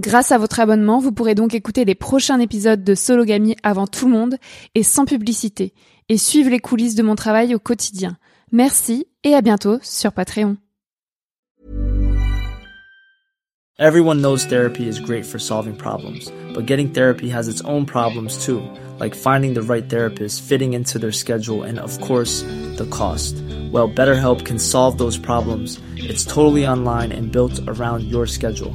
Grâce à votre abonnement, vous pourrez donc écouter les prochains épisodes de Sologamy avant tout le monde et sans publicité, et suivre les coulisses de mon travail au quotidien. Merci et à bientôt sur Patreon. Everyone knows therapy is great for solving problems, but getting therapy has its own problems too, like finding the right therapist, fitting into their schedule, and of course, the cost. Well, BetterHelp can solve those problems. It's totally online and built around your schedule.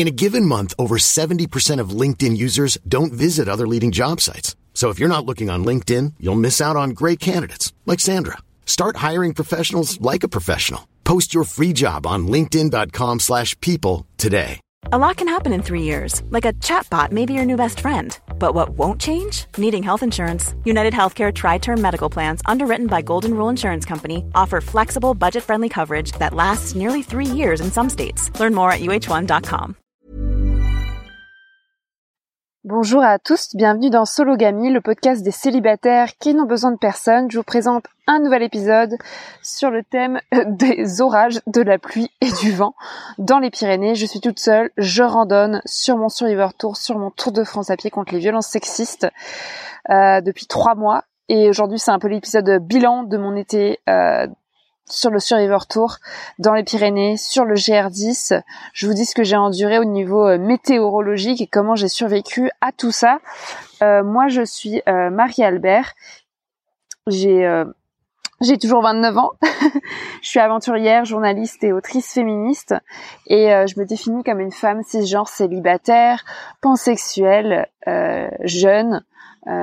In a given month, over 70% of LinkedIn users don't visit other leading job sites. So if you're not looking on LinkedIn, you'll miss out on great candidates like Sandra. Start hiring professionals like a professional. Post your free job on linkedin.com/people slash people today. A lot can happen in three years, like a chatbot may be your new best friend. But what won't change? Needing health insurance. United Healthcare Tri Term Medical Plans, underwritten by Golden Rule Insurance Company, offer flexible, budget friendly coverage that lasts nearly three years in some states. Learn more at uh1.com. Bonjour à tous, bienvenue dans Sologamy, le podcast des célibataires qui n'ont besoin de personne. Je vous présente un nouvel épisode sur le thème des orages, de la pluie et du vent dans les Pyrénées. Je suis toute seule, je randonne sur mon Survivor Tour, sur mon Tour de France à pied contre les violences sexistes euh, depuis trois mois. Et aujourd'hui, c'est un peu l'épisode bilan de mon été euh, sur le Survivor Tour dans les Pyrénées, sur le GR10. Je vous dis ce que j'ai enduré au niveau euh, météorologique et comment j'ai survécu à tout ça. Euh, moi, je suis euh, Marie-Albert. J'ai toujours 29 ans. je suis aventurière, journaliste et autrice féministe et je me définis comme une femme cisgenre célibataire, pansexuelle, jeune,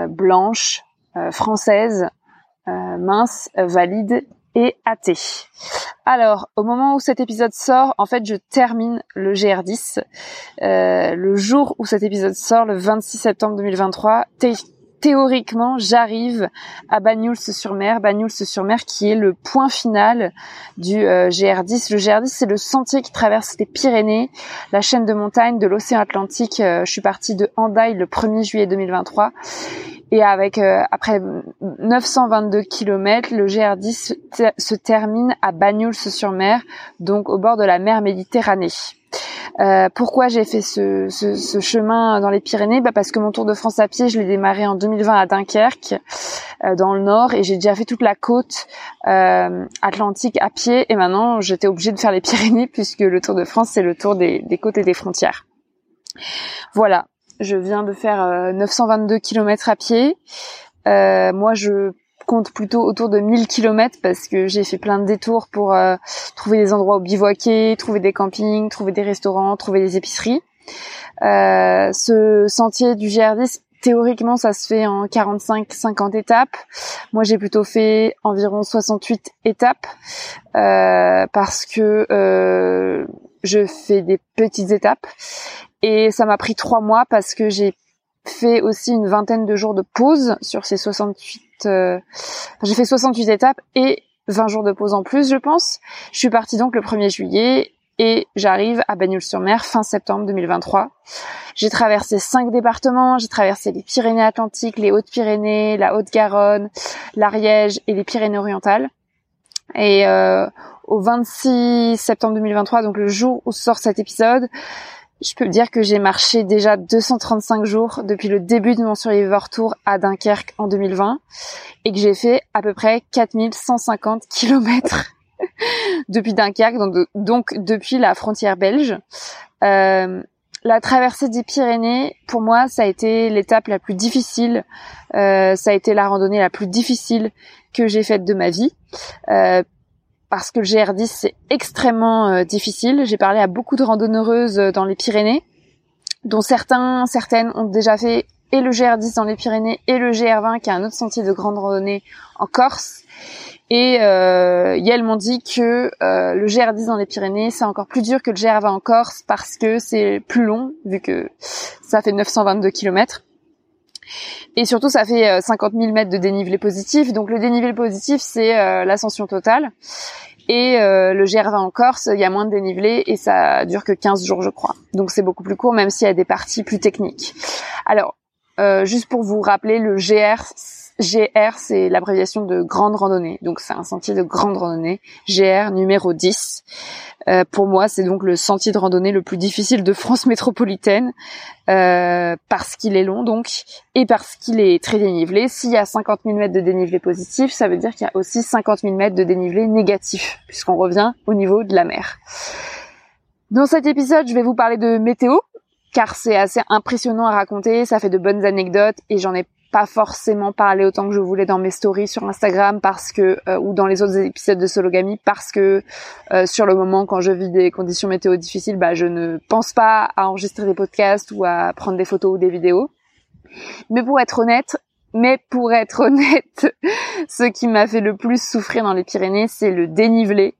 blanche, française, mince, valide et athée. Alors, au moment où cet épisode sort, en fait, je termine le GR10. Euh, le jour où cet épisode sort, le 26 septembre 2023, théoriquement, j'arrive à Bagnouls-sur-Mer, Bagnouls-sur-Mer qui est le point final du euh, GR10. Le GR10, c'est le sentier qui traverse les Pyrénées, la chaîne de montagnes de l'océan Atlantique. Euh, je suis partie de Hendaye le 1er juillet 2023 et avec euh, après 922 km, le GR10 se, termine à Bagnouls-sur-Mer, donc au bord de la mer Méditerranée. Euh, pourquoi j'ai fait ce, ce, ce, chemin dans les Pyrénées? Bah Parce que mon Tour de France à pied, je l'ai démarré en 2020 à Dunkerque, euh, dans le nord, et j'ai déjà fait toute la côte euh, atlantique à pied, et maintenant j'étais obligée de faire les Pyrénées, puisque le Tour de France, c'est le tour des, des côtes et des frontières. Voilà, je viens de faire 922 euh, km à pied. Euh, moi, je compte plutôt autour de 1000 km parce que j'ai fait plein de détours pour euh, trouver des endroits où bivouaquer, trouver des campings, trouver des restaurants, trouver des épiceries. ce sentier du GR10, théoriquement, ça se fait en 45-50 étapes. Moi, j'ai plutôt fait environ 68 étapes parce que je fais des petites étapes et ça m'a pris trois mois parce que j'ai fait aussi une vingtaine de jours de pause sur ces 68. Euh... J'ai fait 68 étapes et 20 jours de pause en plus, je pense. Je suis partie donc le 1er juillet et j'arrive à Bagnols-sur-Mer fin septembre 2023. J'ai traversé cinq départements, j'ai traversé les Pyrénées-Atlantiques, les Hautes-Pyrénées, la Haute-Garonne, l'Ariège et les Pyrénées-Orientales. Et euh, au 26 septembre 2023, donc le jour où sort cet épisode, je peux dire que j'ai marché déjà 235 jours depuis le début de mon Survivor Tour à Dunkerque en 2020 et que j'ai fait à peu près 4150 kilomètres depuis Dunkerque, donc, depuis la frontière belge. Euh, la traversée des Pyrénées, pour moi, ça a été l'étape la plus difficile. Euh, ça a été la randonnée la plus difficile que j'ai faite de ma vie. Euh, parce que le GR10 c'est extrêmement euh, difficile. J'ai parlé à beaucoup de randonneuses euh, dans les Pyrénées, dont certains, certaines ont déjà fait et le GR10 dans les Pyrénées et le GR20 qui est un autre sentier de grande randonnée en Corse. Et euh, elles m'ont dit que euh, le GR10 dans les Pyrénées c'est encore plus dur que le GR20 en Corse parce que c'est plus long vu que ça fait 922 km. Et surtout, ça fait 50 euh, 000 mètres de dénivelé positif. Donc le dénivelé positif, c'est euh, l'ascension totale. Et euh, le GR20 en Corse, il y a moins de dénivelé et ça dure que 15 jours, je crois. Donc c'est beaucoup plus court, même s'il y a des parties plus techniques. Alors, juste pour vous rappeler, le GR, GR, c'est l'abréviation de grande randonnée. Donc c'est un sentier de grande randonnée. GR numéro 10. Euh, pour moi, c'est donc le sentier de randonnée le plus difficile de France métropolitaine euh, parce qu'il est long donc et parce qu'il est très dénivelé. S'il y a 50 000 mètres de dénivelé positif, ça veut dire qu'il y a aussi 50 000 mètres de dénivelé négatif puisqu'on revient au niveau de la mer. Dans cet épisode, je vais vous parler de météo car c'est assez impressionnant à raconter, ça fait de bonnes anecdotes et j'en ai pas forcément parler autant que je voulais dans mes stories sur Instagram parce que euh, ou dans les autres épisodes de Sologamy parce que euh, sur le moment quand je vis des conditions météo difficiles, bah je ne pense pas à enregistrer des podcasts ou à prendre des photos ou des vidéos. Mais pour être honnête, mais pour être honnête, ce qui m'a fait le plus souffrir dans les Pyrénées, c'est le dénivelé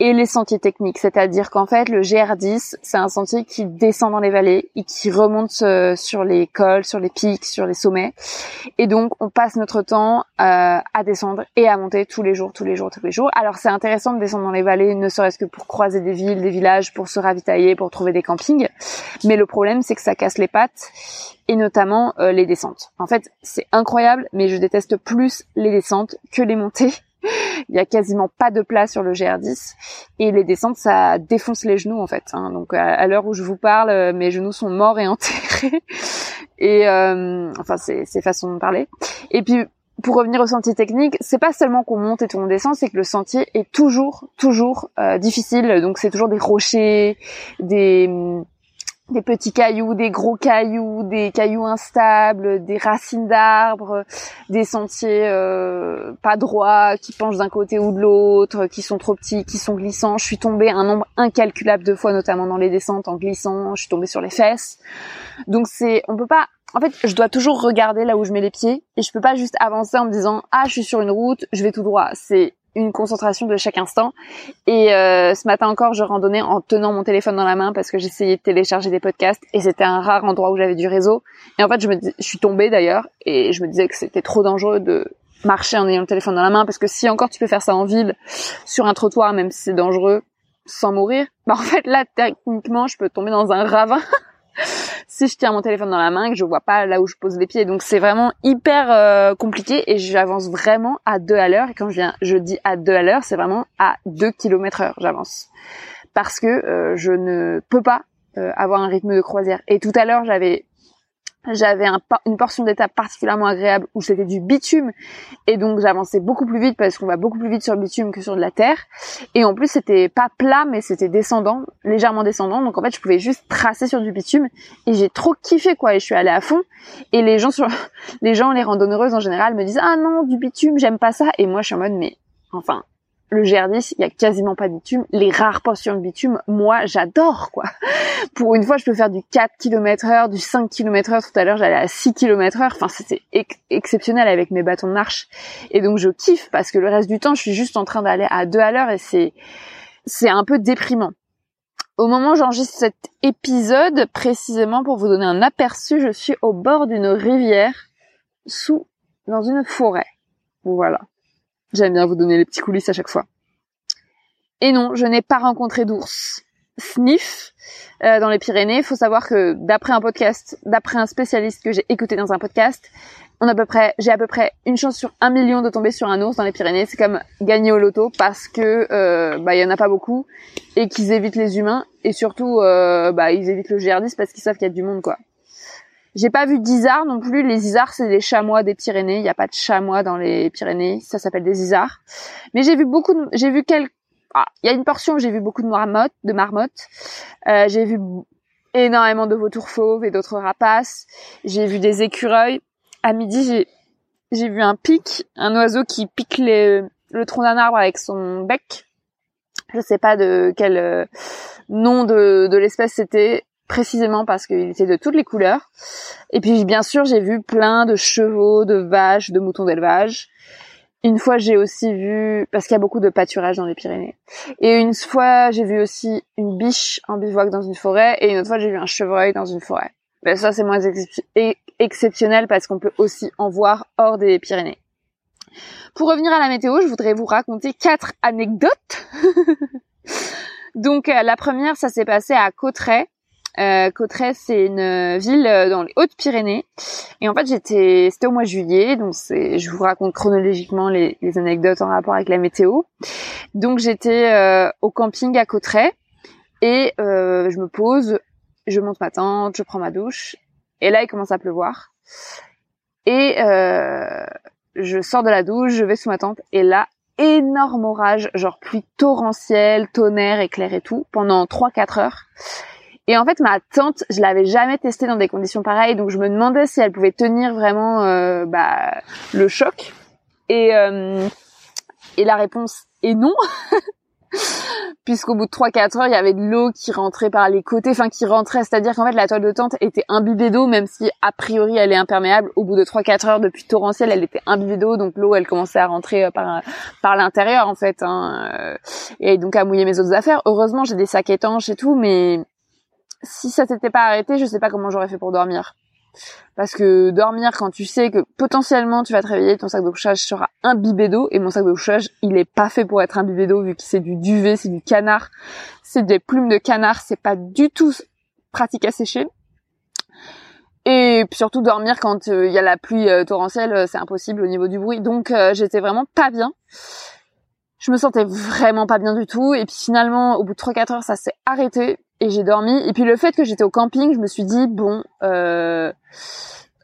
et les sentiers techniques. C'est-à-dire qu'en fait, le GR10, c'est un sentier qui descend dans les vallées et qui remonte euh, sur les cols, sur les pics, sur les sommets. Et donc, on passe notre temps euh, à descendre et à monter tous les jours, tous les jours, tous les jours. Alors, c'est intéressant de descendre dans les vallées, ne serait-ce que pour croiser des villes, des villages, pour se ravitailler, pour trouver des campings. Mais le problème, c'est que ça casse les pattes et notamment euh, les descentes. En fait, c'est incroyable, mais je déteste plus les descentes que les montées il y a quasiment pas de place sur le GR10 et les descentes ça défonce les genoux en fait. Hein. Donc à, l'heure où je vous parle, euh, mes genoux sont morts et enterrés et euh, enfin c'est c'est façon de parler. Et puis pour revenir au sentier technique, c'est pas seulement qu'on monte et qu'on descend, c'est que le sentier est toujours toujours euh, difficile. Donc c'est toujours des rochers, des des petits cailloux, des gros cailloux, des cailloux instables, des racines d'arbres, des sentiers euh, pas droits qui penchent d'un côté ou de l'autre, qui sont trop petits, qui sont glissants. Je suis tombée un nombre incalculable de fois, notamment dans les descentes en glissant. Je suis tombée sur les fesses. Donc c'est, on peut pas. En fait, je dois toujours regarder là où je mets les pieds et je peux pas juste avancer en me disant ah je suis sur une route, je vais tout droit. C'est une concentration de chaque instant. Et euh, ce matin encore, je randonnais en tenant mon téléphone dans la main parce que j'essayais de télécharger des podcasts et c'était un rare endroit où j'avais du réseau. Et en fait, je me je suis tombée d'ailleurs et je me disais que c'était trop dangereux de marcher en ayant le téléphone dans la main parce que si encore tu peux faire ça en ville sur un trottoir même si c'est dangereux sans mourir, bah en fait là techniquement je peux tomber dans un ravin si je tiens mon téléphone dans la main que je vois pas là où je pose les pieds. Donc c'est vraiment hyper euh, compliqué et j'avance vraiment à deux à l'heure. Et quand je viens, je dis à deux à l'heure, c'est vraiment à 2 km heure j'avance. Parce que euh, je ne peux pas euh, avoir un rythme de croisière. Et tout à l'heure, j'avais j'avais un, une portion d'étape particulièrement agréable où c'était du bitume. Et donc j'avançais beaucoup plus vite parce qu'on va beaucoup plus vite sur le bitume que sur de la terre. Et en plus c'était pas plat mais c'était descendant légèrement descendant. Donc en fait je pouvais juste tracer sur du bitume. Et j'ai trop kiffé quoi. Et je suis allée à fond. Et les gens sur les gens les randonneuses en général me disent ah non du bitume j'aime pas ça et moi je suis en mode mais enfin le GR10, il y a quasiment pas de bitume. Les rares portions de bitume, moi, j'adore, quoi. Pour une fois, je peux faire du 4 km heure, du 5 km heure. Tout à l'heure, j'allais à 6 km heure. Enfin, c'était exceptionnel avec mes bâtons de marche. Et donc, je kiffe parce que le reste du temps, je suis juste en train d'aller à 2 à l'heure et c'est, c'est un peu déprimant. Au moment où j'enregistre cet épisode, précisément pour vous donner un aperçu, je suis au bord d'une rivière, sous, dans une forêt. Voilà. J'aime bien vous donner les petits coulisses à chaque fois. Et non, je n'ai pas rencontré d'ours. sniff dans les Pyrénées. Il faut savoir que d'après un podcast, d'après un spécialiste que j'ai écouté dans un podcast, on a à peu près, j'ai à peu près une chance sur un million de tomber sur un ours dans les Pyrénées. C'est comme gagner au loto parce que euh, bah il y en a pas beaucoup et qu'ils évitent les humains et surtout euh, bah ils évitent le GR10 parce qu'ils savent qu'il y a du monde quoi. J'ai pas vu d'isards non plus. Les isards c'est des chamois des Pyrénées. Il n'y a pas de chamois dans les Pyrénées. Ça s'appelle des isards. Mais j'ai vu beaucoup. De... J'ai vu quelques. Ah, il y a une portion où j'ai vu beaucoup de marmottes. De marmottes. Euh, j'ai vu énormément de vautours fauves et d'autres rapaces. J'ai vu des écureuils à midi, j'ai j'ai vu un pic, un oiseau qui pique le tronc d'un arbre avec son bec. Je sais pas de quel euh, nom de, de l'espèce c'était précisément parce qu'il était de toutes les couleurs. Et puis bien sûr, j'ai vu plein de chevaux, de vaches, de moutons d'élevage. Une fois, j'ai aussi vu parce qu'il y a beaucoup de pâturage dans les Pyrénées. Et une fois, j'ai vu aussi une biche en bivouac dans une forêt et une autre fois, j'ai vu un chevreuil dans une forêt. Ben ça, c'est moins exceptionnel parce qu'on peut aussi en voir hors des Pyrénées. Pour revenir à la météo, je voudrais vous raconter quatre anecdotes. Donc euh, la première, ça s'est passé à Cauterets. Euh, Cauterets, c'est une ville dans les Hautes-Pyrénées. Et en fait, j'étais, c'était au mois de juillet, donc c'est, je vous raconte chronologiquement les, anecdotes en rapport avec la météo. Donc j'étais euh, au camping à Cauterets et euh, je me pose, je monte ma tente, je prends ma douche et là, il commence à pleuvoir. Et euh, je sors de la douche, je vais sous ma tente, et là, énorme orage, genre pluie torrentielle, tonnerre, éclair et tout, pendant 3-4 heures. Et en fait, ma tente, je l'avais jamais testée dans des conditions pareilles, donc je me demandais si elle pouvait tenir vraiment euh, bah, le choc. Et, euh, et la réponse est non. puisqu'au bout de 3-4 heures, il y avait de l'eau qui rentrait par les côtés, enfin qui rentrait, c'est-à-dire qu'en fait la toile de tente était imbibée d'eau, même si a priori elle est imperméable. Au bout de 3-4 heures depuis torrentiel, elle était imbibée d'eau, donc l'eau elle commençait à rentrer euh, par par l'intérieur en fait, hein, euh, et donc à mouiller mes autres affaires. Heureusement j'ai des sacs étanches et tout, mais si ça s'était pas arrêté, je sais pas comment j'aurais fait pour dormir. Parce que dormir quand tu sais que potentiellement tu vas te réveiller, ton sac de couchage sera imbibé d'eau et mon sac de couchage il est pas fait pour être imbibé d'eau vu que c'est du duvet, c'est du canard, c'est des plumes de canard, c'est pas du tout pratique à sécher. Et surtout dormir quand euh, il y a la pluie euh, torrentielle, euh, c'est impossible au niveau du bruit. Donc j'étais vraiment pas bien. Je me sentais vraiment pas bien du tout. Et puis finalement, au bout de 3-4 heures, ça s'est arrêté et j'ai dormi. Et puis le fait que j'étais au camping, je me suis dit bon, euh,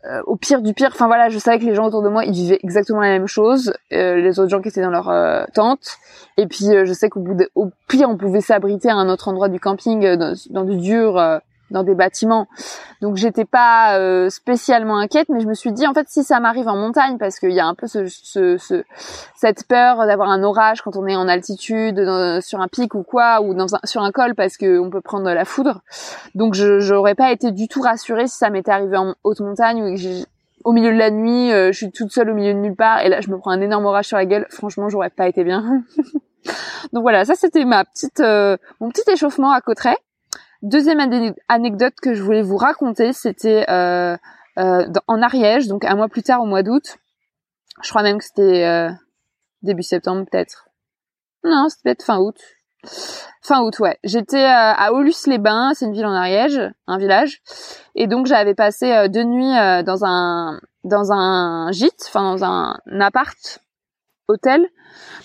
euh, au pire du pire, enfin voilà, je savais que les gens autour de moi ils vivaient exactement la même chose, euh, les autres gens qui étaient dans leur tente. Et puis je sais qu'au bout de, au pire on pouvait s'abriter à un autre endroit du camping dans, dans du dur dans des bâtiments. Donc j'étais pas euh, spécialement inquiète, mais je me suis dit en fait si ça m'arrive en montagne, parce qu'il y a un peu ce, ce, ce cette peur d'avoir un orage quand on est en altitude, sur un pic ou quoi, ou dans un, sur un col, parce qu'on peut prendre la foudre. Donc je j'aurais pas été du tout rassurée si ça m'était arrivé en haute montagne ou que au milieu de la nuit, euh, je suis toute seule au milieu de nulle part et là je me prends un énorme orage sur la gueule. Franchement, j'aurais pas été bien. Donc voilà, ça c'était ma petite euh, mon petit échauffement à Cauterets. Deuxième anecdote que je voulais vous raconter, c'était euh, euh, en Ariège, donc un mois plus tard, au mois d'août. Je crois même que c'était euh, début septembre, peut-être. Non, c'était peut-être fin août. Fin août, ouais. J'étais à Aulus-les-Bains, c'est une ville en Ariège, un village, et donc j'avais passé deux nuits dans un dans un gîte, enfin dans un appart hôtel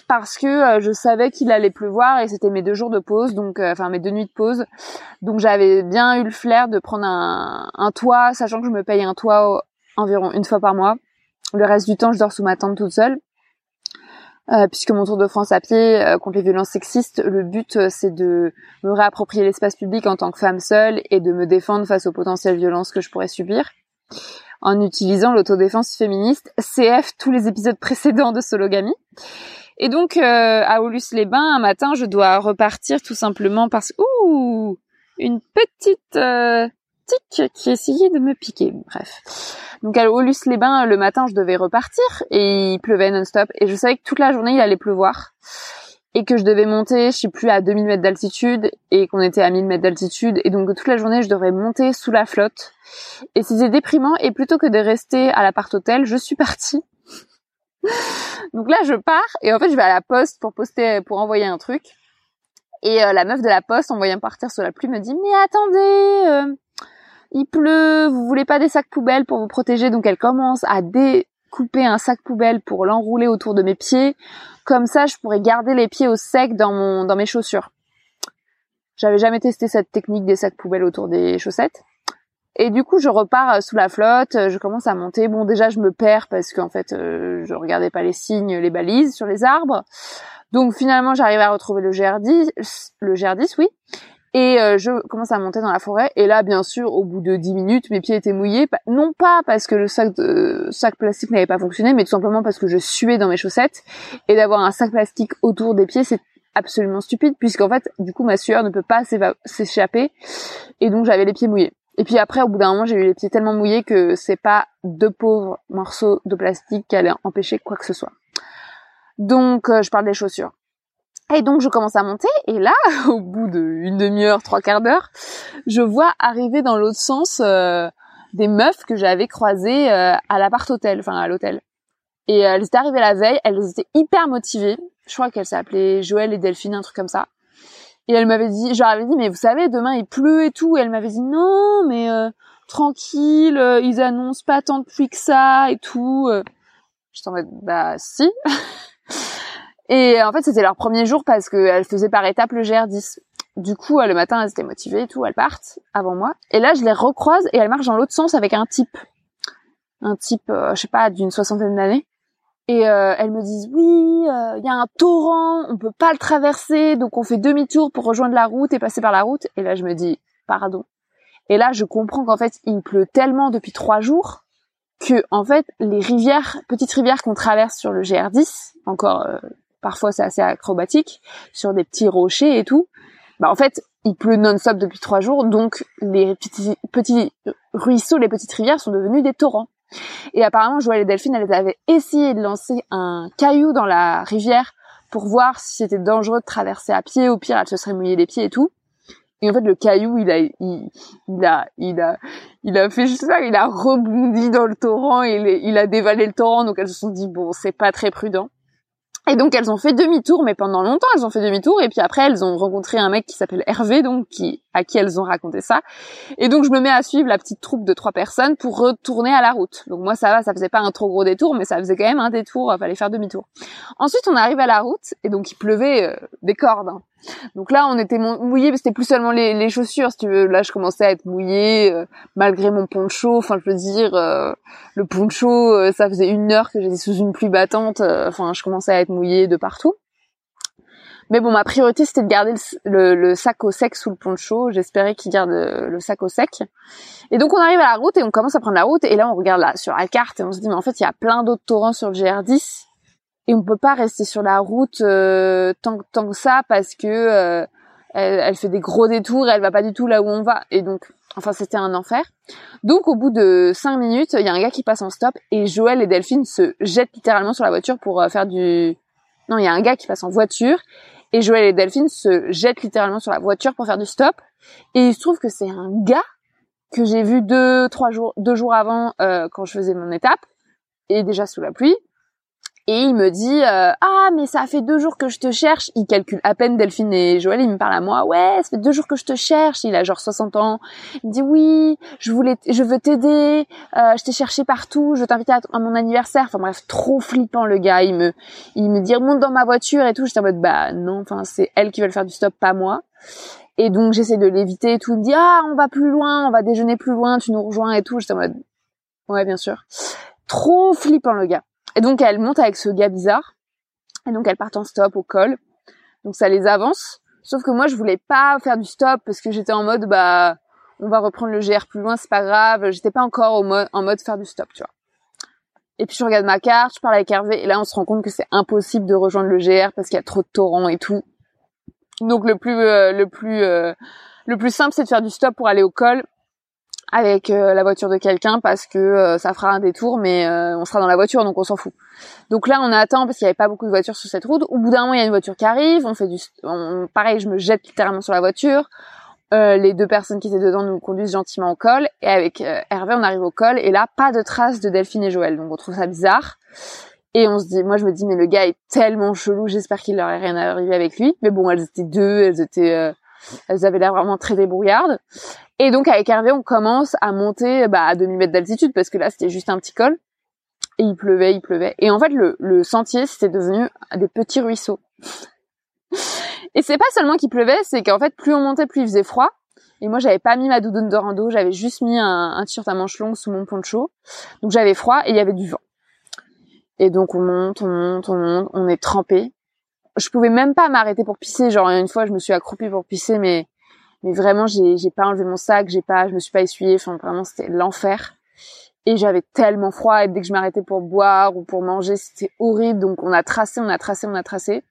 parce que euh, je savais qu'il allait pleuvoir et c'était mes deux jours de pause donc euh, enfin mes deux nuits de pause. Donc j'avais bien eu le flair de prendre un, un toit sachant que je me paye un toit environ une fois par mois. Le reste du temps je dors sous ma tente toute seule. Euh, puisque mon tour de France à pied contre les violences sexistes, le but c'est de me réapproprier l'espace public en tant que femme seule et de me défendre face aux potentielles violences que je pourrais subir en utilisant l'autodéfense féministe, CF tous les épisodes précédents de Sologamy. Et donc euh, à Aulus-les-Bains, un matin, je dois repartir tout simplement parce que ouh, une petite euh, tique qui essayait de me piquer. Bref. Donc à Aulus-les-Bains, le matin, je devais repartir et il pleuvait non-stop et je savais que toute la journée il allait pleuvoir et que je devais monter, je sais plus, à 2000 mètres d'altitude et qu'on était à 1000 mètres d'altitude et donc toute la journée je devrais monter sous la flotte. Et c'était déprimant et plutôt que de rester à l'appart hôtel, je suis partie. donc là je pars et en fait je vais à la poste pour poster, pour envoyer un truc. Et euh, la meuf de la poste, en voyant partir sur la pluie, me dit mais attendez, euh, il pleut, vous voulez pas des sacs poubelles pour vous protéger? Donc elle commence à découper un sac poubelle pour l'enrouler autour de mes pieds. Comme ça, je pourrais garder les pieds au sec dans mon dans mes chaussures. J'avais jamais testé cette technique des sacs poubelles autour des chaussettes. Et du coup, je repars euh, sous la flotte, je commence à monter. Bon, déjà, je me perds parce qu'en fait, je regardais pas les signes, les balises sur les arbres. Donc finalement, j'arrive à retrouver le GR10, le GR10, oui. Et euh, je commence à monter dans la forêt. Et là, bien sûr, au bout de 10 minutes, mes pieds étaient mouillés. Non pas parce que le sac plastique n'avait pas fonctionné, mais tout simplement parce que je suais dans mes chaussettes. Et d'avoir un sac plastique autour des pieds, c'est absolument stupide, puisqu'en fait, du coup, ma sueur ne peut pas s'échapper. Et donc, j'avais les pieds mouillés. Et puis après, au bout d'un moment, j'ai eu les pieds tellement mouillés que c'est pas deux pauvres morceaux de plastique qui allaient empêcher quoi que ce soit. Donc, euh, je parle des chaussures. Et donc, je commence à monter. Et là, au bout d'une demi-heure, trois quarts d'heure, je vois arriver dans l'autre sens euh, des meufs que j'avais croisées euh, à l'appart-hôtel, enfin à l'hôtel. Et elles étaient arrivées la veille. Elles étaient hyper motivées. Je crois qu'elles s'appelaient Joël et Delphine, un truc comme ça. Et elle m'avait dit, je leur avais dit, mais vous savez, demain il pleut et tout. Et elle m'avait dit, non, mais tranquille, ils annoncent pas tant de pluie que ça et tout. Je t'en bah si. Et en fait, c'était leur premier jour parce qu'elles faisaient par étapes le GR10. Du coup, le matin, elles étaient motivées et tout, elles partent avant moi. Et là, je les recroise et elles marchent dans l'autre sens avec un type. Un type, euh, je sais pas, d'une soixantaine d'années. Et euh, elles me disent, oui, euh, il y a un torrent, on peut pas le traverser, donc on fait demi-tour pour rejoindre la route et passer par la route. Et là, je me dis, pardon. Et là, je comprends qu'en fait, il pleut tellement depuis trois jours que, en fait, les rivières, petites rivières qu'on traverse sur le GR10, encore parfois c'est assez acrobatique, sur des petits rochers et tout. Bah en fait, il pleut non-stop depuis trois jours, donc les petits, ruisseaux, les petites rivières sont devenus des torrents. Et apparemment, Joël et Delphine, elles avaient essayé de lancer un caillou dans la rivière pour voir si c'était dangereux de traverser à pied. Au pire, elles se seraient mouillées les pieds et tout. Et en fait, le caillou, il a, il, a, il a, il a fait juste ça. Il a rebondi dans le torrent et il a dévalé le torrent. Donc elles se sont dit bon, c'est pas très prudent. Et donc elles ont fait demi-tour, mais pendant longtemps elles ont fait demi-tour. Et puis après elles ont rencontré un mec qui s'appelle Hervé, donc à qui elles ont raconté ça. Et donc je me mets à suivre la petite troupe de trois personnes pour retourner à la route. Donc moi ça va, ça faisait pas un trop gros détour, mais ça faisait quand même un détour. Fallait faire demi-tour. Ensuite on arrive à la route et donc il pleuvait euh, des cordes. Hein. Donc là, on était mouillé, mais c'était plus seulement les, chaussures, si tu veux. Là, je commençais à être mouillée, euh, malgré mon poncho. Enfin, je veux dire, euh, le poncho, euh, ça faisait une heure que j'étais sous une pluie battante. Enfin, je commençais à être mouillée de partout. Mais bon, ma priorité, c'était de garder le, sac au sec sous le poncho. J'espérais qu'il garde le sac au sec. Et donc, on arrive à la route et on commence à prendre la route. Et là, on regarde là, sur la carte et on se dit, mais en fait, il y a plein d'autres torrents sur le GR10 et on peut pas rester sur la route euh, tant, tant que ça parce que euh, elle, fait des gros détours et elle va pas du tout là où on va. Et donc enfin c'était un enfer. Donc au bout de cinq minutes il y a un gars qui passe en stop et Joël et Delphine se jettent littéralement sur la voiture pour euh, faire du non il y a un gars qui passe en voiture et Joël et Delphine se jettent littéralement sur la voiture pour faire du stop. Et il se trouve que c'est un gars que j'ai vu deux trois jours deux jours avant quand je faisais mon étape. Et déjà sous la pluie et il me dit euh, ah mais ça fait deux jours que je te cherche. Il calcule à peine Delphine et Joël. Il me parle à moi. Ouais, ça fait deux jours que je te cherche. Il a genre 60 ans. Il me dit oui, je voulais, je veux t'aider. Euh, je t'ai cherché partout. Je t'invite à, à, mon anniversaire. Enfin bref, trop flippant le gars. Il me, il me dit monte dans ma voiture et tout. J'étais en mode bah non. Enfin c'est elle qui veut faire du stop, pas moi. Et donc j'essaie de l'éviter et tout. Il me dit ah on va plus loin, on va déjeuner plus loin. Tu nous rejoins et tout. J'étais en mode ouais bien sûr. Trop flippant le gars. Et donc elle monte avec ce gars bizarre. Et donc elle part en stop au col. Donc ça les avance. Sauf que moi je voulais pas faire du stop parce que j'étais en mode bah on va reprendre le GR plus loin, c'est pas grave. J'étais pas encore en mode faire du stop, tu vois. Et puis je regarde ma carte, je parle avec Hervé et là on se rend compte que c'est impossible de rejoindre le GR parce qu'il y a trop de torrents et tout. Donc le plus euh, le plus euh, le plus simple c'est de faire du stop pour aller au col avec euh, la voiture de quelqu'un parce que euh, ça fera un détour, mais euh, on sera dans la voiture, donc on s'en fout. Donc là, on attend parce qu'il n'y avait pas beaucoup de voitures sur cette route. Au bout d'un moment, il y a une voiture qui arrive. On fait du, pareil, je me jette littéralement sur la voiture. les deux personnes qui étaient dedans nous conduisent gentiment au col. Et avec Hervé, on arrive au col. Et là, pas de traces de Delphine et Joël. Donc on trouve ça bizarre. Et on se dit, moi je me dis, mais le gars est tellement chelou, j'espère qu'il leur est rien arrivé avec lui. Mais bon, elles étaient deux, elles étaient, euh, elles avaient l'air vraiment très débrouillardes. Et donc avec Hervé, on commence à monter bah, à demi mètre d'altitude parce que là c'était juste un petit col. Et il pleuvait, il pleuvait. Et en fait, le, le sentier, c'était devenu des petits ruisseaux. et c'est pas seulement qu'il pleuvait, c'est qu'en fait, plus on montait, plus il faisait froid. Et moi, j'avais pas mis ma doudoune de rando, j'avais juste mis un, un t-shirt à manches longues sous mon poncho. Donc j'avais froid et il y avait du vent. Et donc on monte, on monte, on monte, on est trempé. Je pouvais même pas m'arrêter pour pisser. Genre une fois, je me suis accroupie pour pisser, mais mais vraiment, j'ai pas enlevé mon sac, j'ai pas, je me suis pas essuyée. Enfin vraiment, c'était l'enfer. Et j'avais tellement froid et dès que je m'arrêtais pour boire ou pour manger, c'était horrible. Donc on a tracé, on a tracé, on a tracé.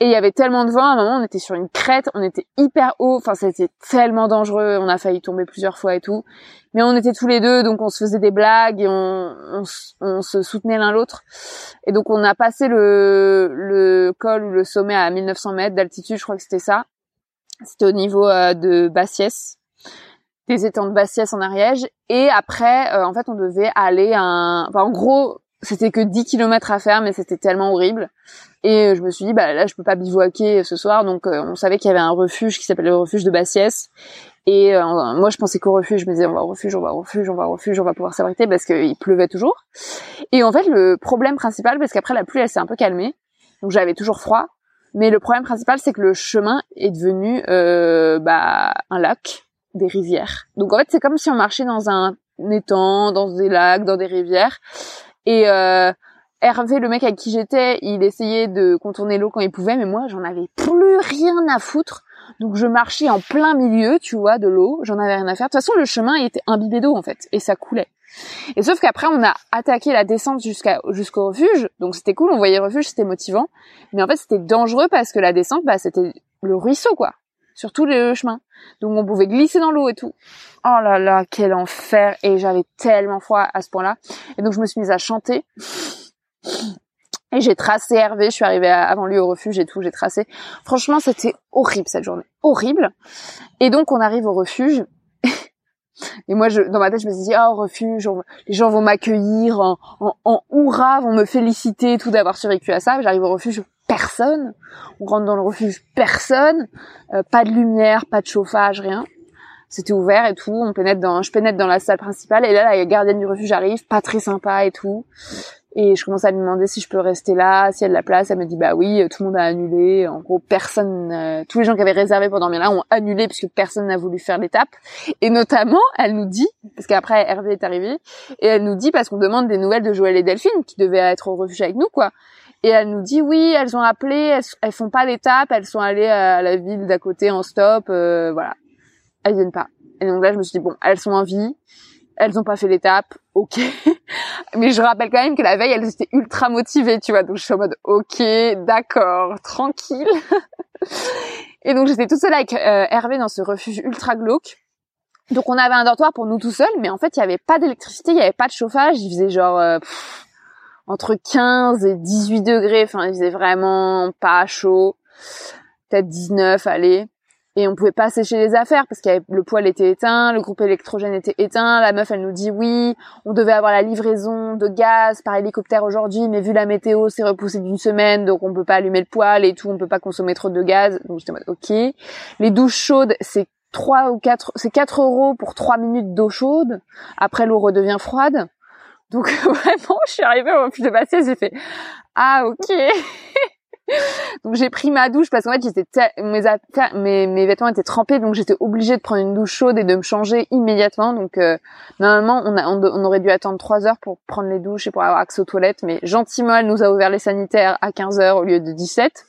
Et il y avait tellement de vent, à un moment on était sur une crête, on était hyper haut, enfin c'était tellement dangereux, on a failli tomber plusieurs fois et tout. Mais on était tous les deux, donc on se faisait des blagues et on, on, se soutenait l'un l'autre. Et donc on a passé le, le col ou le sommet à 1900 mètres d'altitude, je crois que c'était ça. C'était au niveau euh, de Bassiès, des étangs de Bassiès en Ariège. Et après, euh, en fait, on devait aller à un... Enfin, en gros, c'était que 10 km à faire, mais c'était tellement horrible. Et je me suis dit, bah là, je peux pas bivouaquer ce soir. Donc, euh, on savait qu'il y avait un refuge qui s'appelle le refuge de Bassiès. Et moi, je pensais qu'au refuge, je me disais, on va au refuge, on va au refuge, on va au refuge, on va pouvoir s'abriter parce qu'il pleuvait toujours. Et en fait, le problème principal, parce qu'après la pluie, elle s'est un peu calmée. Donc, j'avais toujours froid. Mais le problème principal, c'est que le chemin est devenu bah, un lac, des rivières. Donc, en fait, c'est comme si on marchait dans un étang, dans des lacs, dans des rivières. Et euh, Hervé, le mec avec qui j'étais, il essayait de contourner l'eau quand il pouvait, mais moi, j'en avais plus rien à foutre. Donc je marchais en plein milieu, tu vois, de l'eau. J'en avais rien à faire. De toute façon, le chemin était imbibé d'eau en fait, et ça coulait. Et sauf qu'après, on a attaqué la descente jusqu'au refuge. Donc c'était cool, on voyait le refuge, c'était motivant. Mais en fait, c'était dangereux parce que la descente, bah, c'était le ruisseau, quoi, sur tous les chemins. Donc on pouvait glisser dans l'eau et tout. Oh là là, quel enfer Et j'avais tellement froid à ce point-là. Et donc je me suis mise à chanter. Et j'ai tracé Hervé, je suis arrivée avant lui au refuge et tout, j'ai tracé. Franchement, c'était horrible cette journée. Horrible. Et donc on arrive au refuge. Et moi, je, dans ma tête, je me suis dit, oh, refuge, les gens vont m'accueillir en, en, en hurrah, vont me féliciter tout d'avoir survécu à ça. J'arrive au refuge, personne. On rentre dans le refuge, personne. Euh, pas de lumière, pas de chauffage, rien c'était ouvert et tout. On pénètre dans, je pénètre dans la salle principale et là, la gardienne du refuge arrive, pas très sympa et tout. Et je commence à lui demander si je peux rester là, si elle a la place. Elle me dit bah oui, tout le monde a annulé. En gros, personne, euh, tous les gens qui avaient réservé pour dormir là ont annulé puisque personne n'a voulu faire l'étape. Et notamment, elle nous dit, parce qu'après Hervé est arrivé, et elle nous dit parce qu'on demande des nouvelles de Joël et Delphine qui devaient être au refuge avec nous quoi. Et elle nous dit oui, elles ont appelé, elles, font pas l'étape, elles sont allées à la ville d'à côté en stop, euh, voilà elles viennent pas. Et donc là, je me suis dit, bon, elles sont en vie, elles ont pas fait l'étape, ok. Mais je rappelle quand même que la veille, elles étaient ultra motivées, tu vois. Donc je suis en mode, ok, d'accord, tranquille. et donc j'étais toute seule avec euh, Hervé dans ce refuge ultra glauque. Donc on avait un dortoir pour nous tout seuls, mais en fait, il y avait pas d'électricité, il y avait pas de chauffage, il faisait genre euh, entre 15 et 18 degrés, enfin, il faisait vraiment pas chaud. Peut-être 19, allez et on pouvait pas sécher les affaires parce que le poêle était éteint, le groupe électrogène était éteint. La meuf, elle nous dit oui, on devait avoir la livraison de gaz par hélicoptère aujourd'hui, mais vu la météo, c'est repoussé d'une semaine, donc on peut pas allumer le poêle et tout, on peut pas consommer trop de gaz. Donc j'étais mode ok. Les douches chaudes, c'est 3 ou 4, c'est 4 euros pour 3 minutes d'eau chaude. Après, l'eau redevient froide. Donc vraiment, je suis arrivée au plus de passer, j'ai fait ah ok. donc j'ai pris ma douche parce qu'en fait j'étais mes, mes, mes vêtements étaient trempés donc j'étais obligée de prendre une douche chaude et de me changer immédiatement donc euh, normalement on, a, on, aurait dû attendre 3 heures pour prendre les douches et pour avoir accès aux toilettes mais gentiment elle nous a ouvert les sanitaires à 15 heures au lieu de 17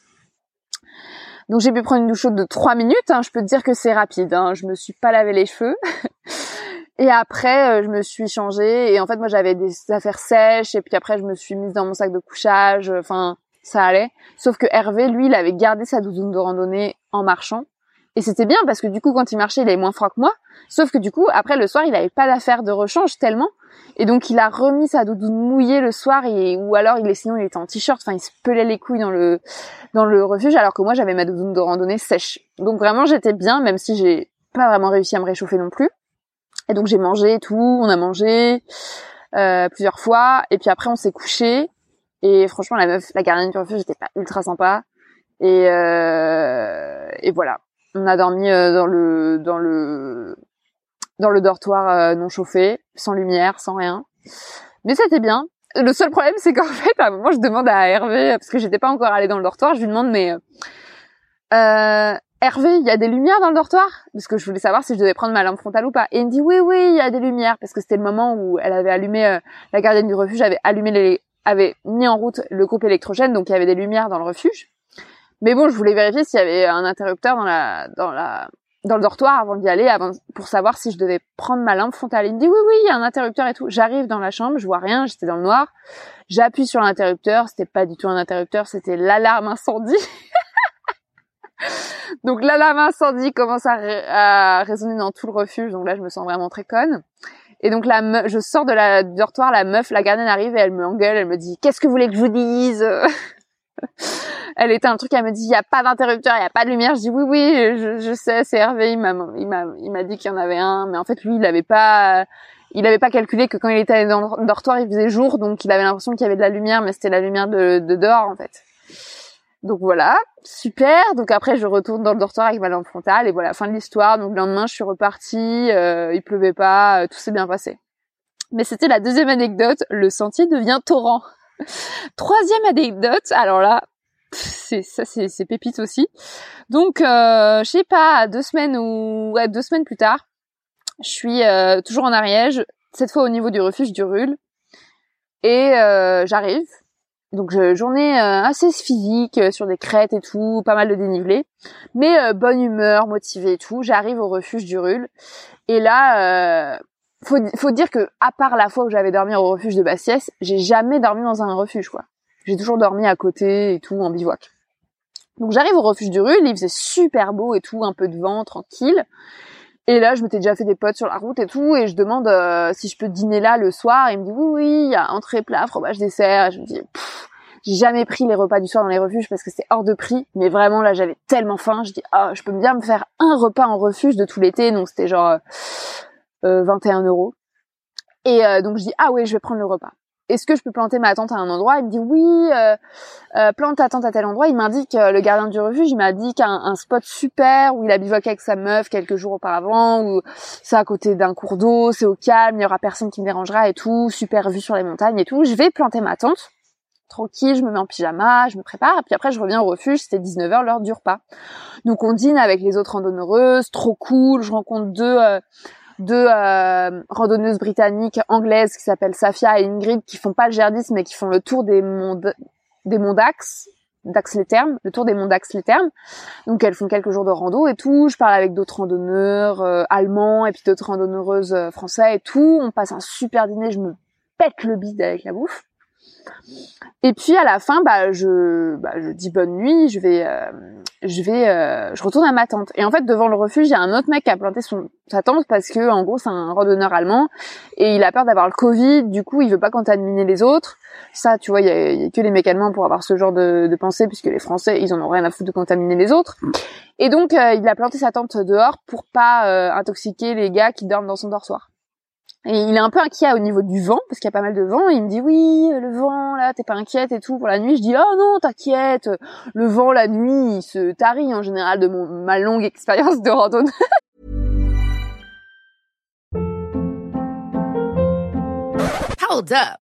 donc j'ai pu prendre une douche chaude de 3 minutes hein. je peux te dire que c'est rapide hein. je me suis pas lavé les cheveux Et après, euh, je me suis changée et en fait, moi, j'avais des affaires sèches et puis après, je me suis mise dans mon sac de couchage. Enfin, ça allait. Sauf que Hervé, lui, il avait gardé sa doudoune de randonnée en marchant. Et c'était bien parce que du coup, quand il marchait, il avait moins froid que moi. Sauf que du coup, après le soir, il avait pas d'affaire de rechange tellement. Et donc, il a remis sa doudoune mouillée le soir et, ou alors, il est, sinon, il était en t-shirt. Enfin, il se pelait les couilles dans le, dans le refuge alors que moi, j'avais ma doudoune de randonnée sèche. Donc vraiment, j'étais bien, même si j'ai pas vraiment réussi à me réchauffer non plus. Et donc, j'ai mangé tout, on a mangé, euh, plusieurs fois. Et puis après, on s'est couché. Et franchement, la meuf, la gardienne du refuge, j'étais pas ultra sympa. Et, euh, et voilà. On a dormi euh, dans le dans le dans le dortoir euh, non chauffé, sans lumière, sans rien. Mais c'était bien. Le seul problème, c'est qu'en fait, à un moment, je demande à Hervé, parce que j'étais pas encore allée dans le dortoir, je lui demande, mais Hervé, il y a des lumières dans le dortoir? Parce que je voulais savoir si je devais prendre ma lampe frontale ou pas. Et il me dit, oui, oui, il y a des lumières, parce que c'était le moment où elle avait allumé, la gardienne du refuge avait allumé les, avait mis en route le groupe électrogène, donc il y avait des lumières dans le refuge. Mais bon, je voulais vérifier s'il y avait un interrupteur dans la dans la dans le dortoir avant d'y aller, avant pour savoir si je devais prendre ma lampe frontale. Il me dit oui oui, il y a un interrupteur et tout. J'arrive dans la chambre, je vois rien, j'étais dans le noir. J'appuie sur l'interrupteur, c'était pas du tout un interrupteur, c'était l'alarme incendie. donc l'alarme incendie commence à, à, résonner dans tout le refuge. Donc là, je me sens vraiment très conne. Et donc la je sors de la du dortoir, la meuf, la gardienne arrive et elle me engueule, elle me dit qu'est-ce que vous voulez que je vous dise? Elle était un truc, elle me dit il y a pas d'interrupteur, il y a pas de lumière. Je dis oui oui, je, je sais, c'est Hervé, il m'a il m'a il m'a dit qu'il y en avait un, mais en fait lui il avait pas il avait pas calculé que quand il était dans le dortoir il faisait jour, donc il avait l'impression qu'il y avait de la lumière, mais c'était la lumière de, de dehors en fait. Donc voilà, super. Donc après, je retourne dans le dortoir avec ma lampe frontale et voilà, fin de l'histoire. Donc le lendemain, je suis repartie, euh, il pleuvait pas, euh, tout s'est bien passé. Mais c'était la deuxième anecdote, le sentier devient torrent. Troisième anecdote, alors là, c'est ça, c'est pépite aussi. Donc, euh, je sais pas, deux semaines ou deux semaines plus tard, je suis euh, toujours en Ariège, cette fois au niveau du refuge du Rul, et euh, j'arrive donc journée euh, assez physique euh, sur des crêtes et tout, pas mal de dénivelé, mais euh, bonne humeur, motivée et tout. J'arrive au refuge du Rul et là, faut, faut dire que à part la fois où j'avais dormi au refuge de Bassiès, j'ai jamais dormi dans un refuge quoi. J'ai toujours dormi à côté et tout en bivouac. Donc j'arrive au refuge du Rul, il faisait super beau et tout, un peu de vent, tranquille. Et là, je m'étais déjà fait des potes sur la route et tout, et je demande si je peux dîner là le soir. il me dit oui, oui, il y a entrée, plat, fromage, dessert. Et je me dis, j'ai jamais pris les repas du soir dans les refuges parce que c'est hors de prix. Mais vraiment, là, j'avais tellement faim. Je dis, ah, je peux bien me faire un repas en refuge de tout l'été. Donc c'était genre euh, 21 euros. Et euh, donc je dis, ah oui, je vais prendre le repas est-ce que je peux planter ma tente à un endroit? Il me dit oui, euh, euh, plante ta tente à tel endroit. Il m'indique, euh, le gardien du refuge, il m'a dit qu'un un spot super où il a bivouaqué avec sa meuf quelques jours auparavant, où c'est à côté d'un cours d'eau, c'est au calme, il y aura personne qui me dérangera et tout, super vue sur les montagnes et tout. Je vais planter ma tente, tranquille, je me mets en pyjama, je me prépare, et puis après je reviens au refuge, c'était 19h, l'heure du repas. Donc on dîne avec les autres randonneuses, trop cool, je rencontre deux deux euh, randonneuses britanniques anglaises qui s'appellent Safia et Ingrid qui font pas le gerdis mais qui font le tour des monts des monts Dax Dax les Thermes, le tour des monts Dax les Thermes. Donc elles font quelques jours de rando et tout. Je parle avec d'autres randonneurs euh, allemands et puis d'autres randonneuses euh, français et tout. On passe un super dîner. Je me pète le bide avec la bouffe. Et puis à la fin, bah je, bah, je dis bonne nuit, je vais, euh, je vais, euh, je retourne à ma tente. Et en fait, devant le refuge, il y a un autre mec qui a planté sa tente parce que en gros c'est un randonneur allemand et il a peur d'avoir le Covid. Du coup, il veut pas contaminer les autres. Ça, tu vois, il y a, que les mecs allemands pour avoir ce genre de, pensée puisque les Français, ils en ont rien à foutre de contaminer les autres. Et donc, euh, il a planté sa tente dehors pour pas intoxiquer les gars qui dorment dans son dortoir. Et il est un peu inquiet au niveau du vent, parce qu'il y a pas mal de vent. il me dit, oui, le vent, là, t'es pas inquiète et tout pour la nuit. Je dis, oh non, t'inquiète. Le vent, la nuit, il se tarit en général de ma longue expérience de randonnée. Hold up.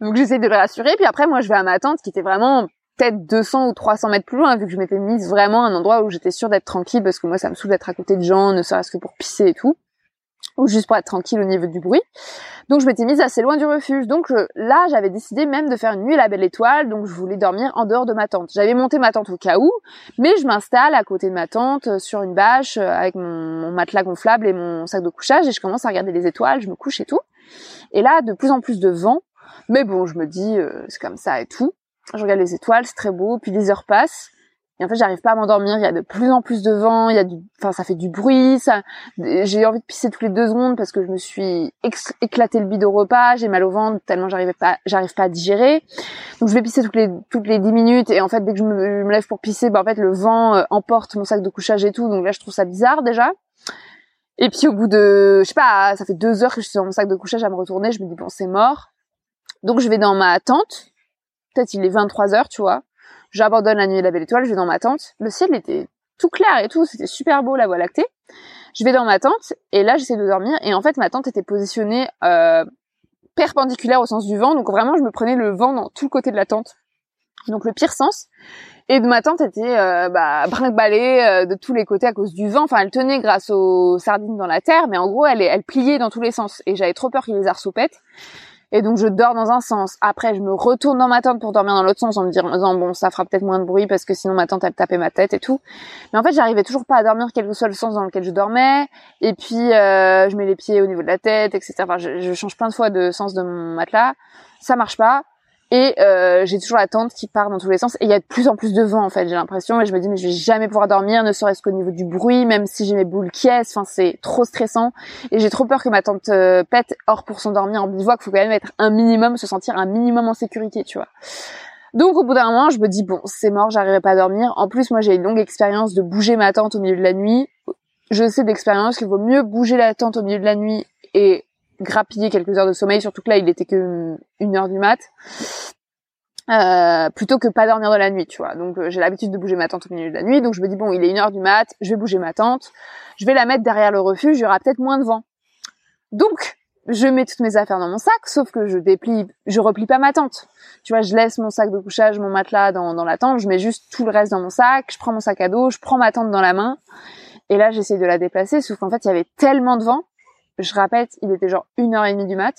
Donc j'essaie de le rassurer. Puis après, moi, je vais à ma tante qui était vraiment peut-être 200 ou 300 mètres plus loin, vu que je m'étais mise vraiment à un endroit où j'étais sûre d'être tranquille, parce que moi, ça me saoule d'être à côté de gens, ne serait-ce que pour pisser et tout ou juste pour être tranquille au niveau du bruit. Donc je m'étais mise assez loin du refuge. Donc là, j'avais décidé même de faire une nuit à la belle étoile, donc je voulais dormir en dehors de ma tente. J'avais monté ma tente au cas où, mais je m'installe à côté de ma tente euh, sur une bâche euh, avec mon, matelas gonflable et mon sac de couchage et je commence à regarder les étoiles, je me couche et tout. Et là, de plus en plus de vent, mais bon, je me dis euh, c'est comme ça et tout. Je regarde les étoiles, c'est très beau, puis les heures passent et en fait, j'arrive pas à m'endormir. Il y a de plus en plus de vent. Il y a du, enfin, ça fait du bruit. Ça, j'ai envie de pisser toutes les deux secondes parce que je me suis éclaté le bide au repas. J'ai mal au ventre tellement j'arrivais pas, j'arrive pas à digérer. Donc je vais pisser toutes les toutes les dix minutes. Et en fait, dès que je me, lève pour pisser, bah en fait, le vent euh, emporte mon sac de couchage et tout. Donc là, je trouve ça bizarre déjà. Et puis au bout de, je sais pas, ça fait deux heures que je suis sur mon sac de couchage à me retourner. Je me dis bon, c'est mort. Donc je vais dans ma tente. Peut-être il est 23 heures, tu vois. J'abandonne la nuit de la belle étoile, je vais dans ma tente. Le ciel était tout clair et tout, c'était super beau la voie lactée. Je vais dans ma tente et là j'essaie de dormir et en fait ma tente était positionnée euh, perpendiculaire au sens du vent, donc vraiment je me prenais le vent dans tout le côté de la tente, donc le pire sens. Et de ma tente était euh, bah, brinque euh, de tous les côtés à cause du vent. Enfin, elle tenait grâce aux sardines dans la terre, mais en gros, elle, elle pliait dans tous les sens. Et j'avais trop peur qu'il les arceaux pètent. Et donc je dors dans un sens. Après, je me retourne dans ma tente pour dormir dans l'autre sens en me disant bon, ça fera peut-être moins de bruit parce que sinon ma tante elle tapait ma tête et tout. Mais en fait, j'arrivais toujours pas à dormir quel que soit le sens dans lequel je dormais. Et puis euh, je mets les pieds au niveau de la tête, etc. Enfin, je, je change plein de fois de sens de mon matelas. Ça marche pas. Et euh, j'ai toujours la tente qui part dans tous les sens. Et il y a de plus en plus de vent en fait, j'ai l'impression. Et je me dis mais je vais jamais pouvoir dormir, ne serait-ce qu'au niveau du bruit, même si j'ai mes boules qui Enfin c'est trop stressant. Et j'ai trop peur que ma tente euh, pète. Or pour s'endormir en bivouac, faut quand même être un minimum, se sentir un minimum en sécurité, tu vois. Donc au bout d'un moment, je me dis bon, c'est mort, j'arriverai pas à dormir. En plus, moi j'ai une longue expérience de bouger ma tente au milieu de la nuit. Je sais d'expérience qu'il vaut mieux bouger la tente au milieu de la nuit et grappiller quelques heures de sommeil, surtout que là il était que une heure du mat. Euh, plutôt que pas dormir de la nuit, tu vois. Donc euh, j'ai l'habitude de bouger ma tente au milieu de la nuit, donc je me dis bon, il est une heure du mat, je vais bouger ma tente, je vais la mettre derrière le refuge, il y aura peut-être moins de vent. Donc je mets toutes mes affaires dans mon sac, sauf que je déplie, je replie pas ma tente. Tu vois, je laisse mon sac de couchage, mon matelas dans, dans la tente, je mets juste tout le reste dans mon sac, je prends mon sac à dos, je prends ma tente dans la main, et là j'essaie de la déplacer, sauf qu'en fait il y avait tellement de vent je répète, il était genre une heure et demie du mat.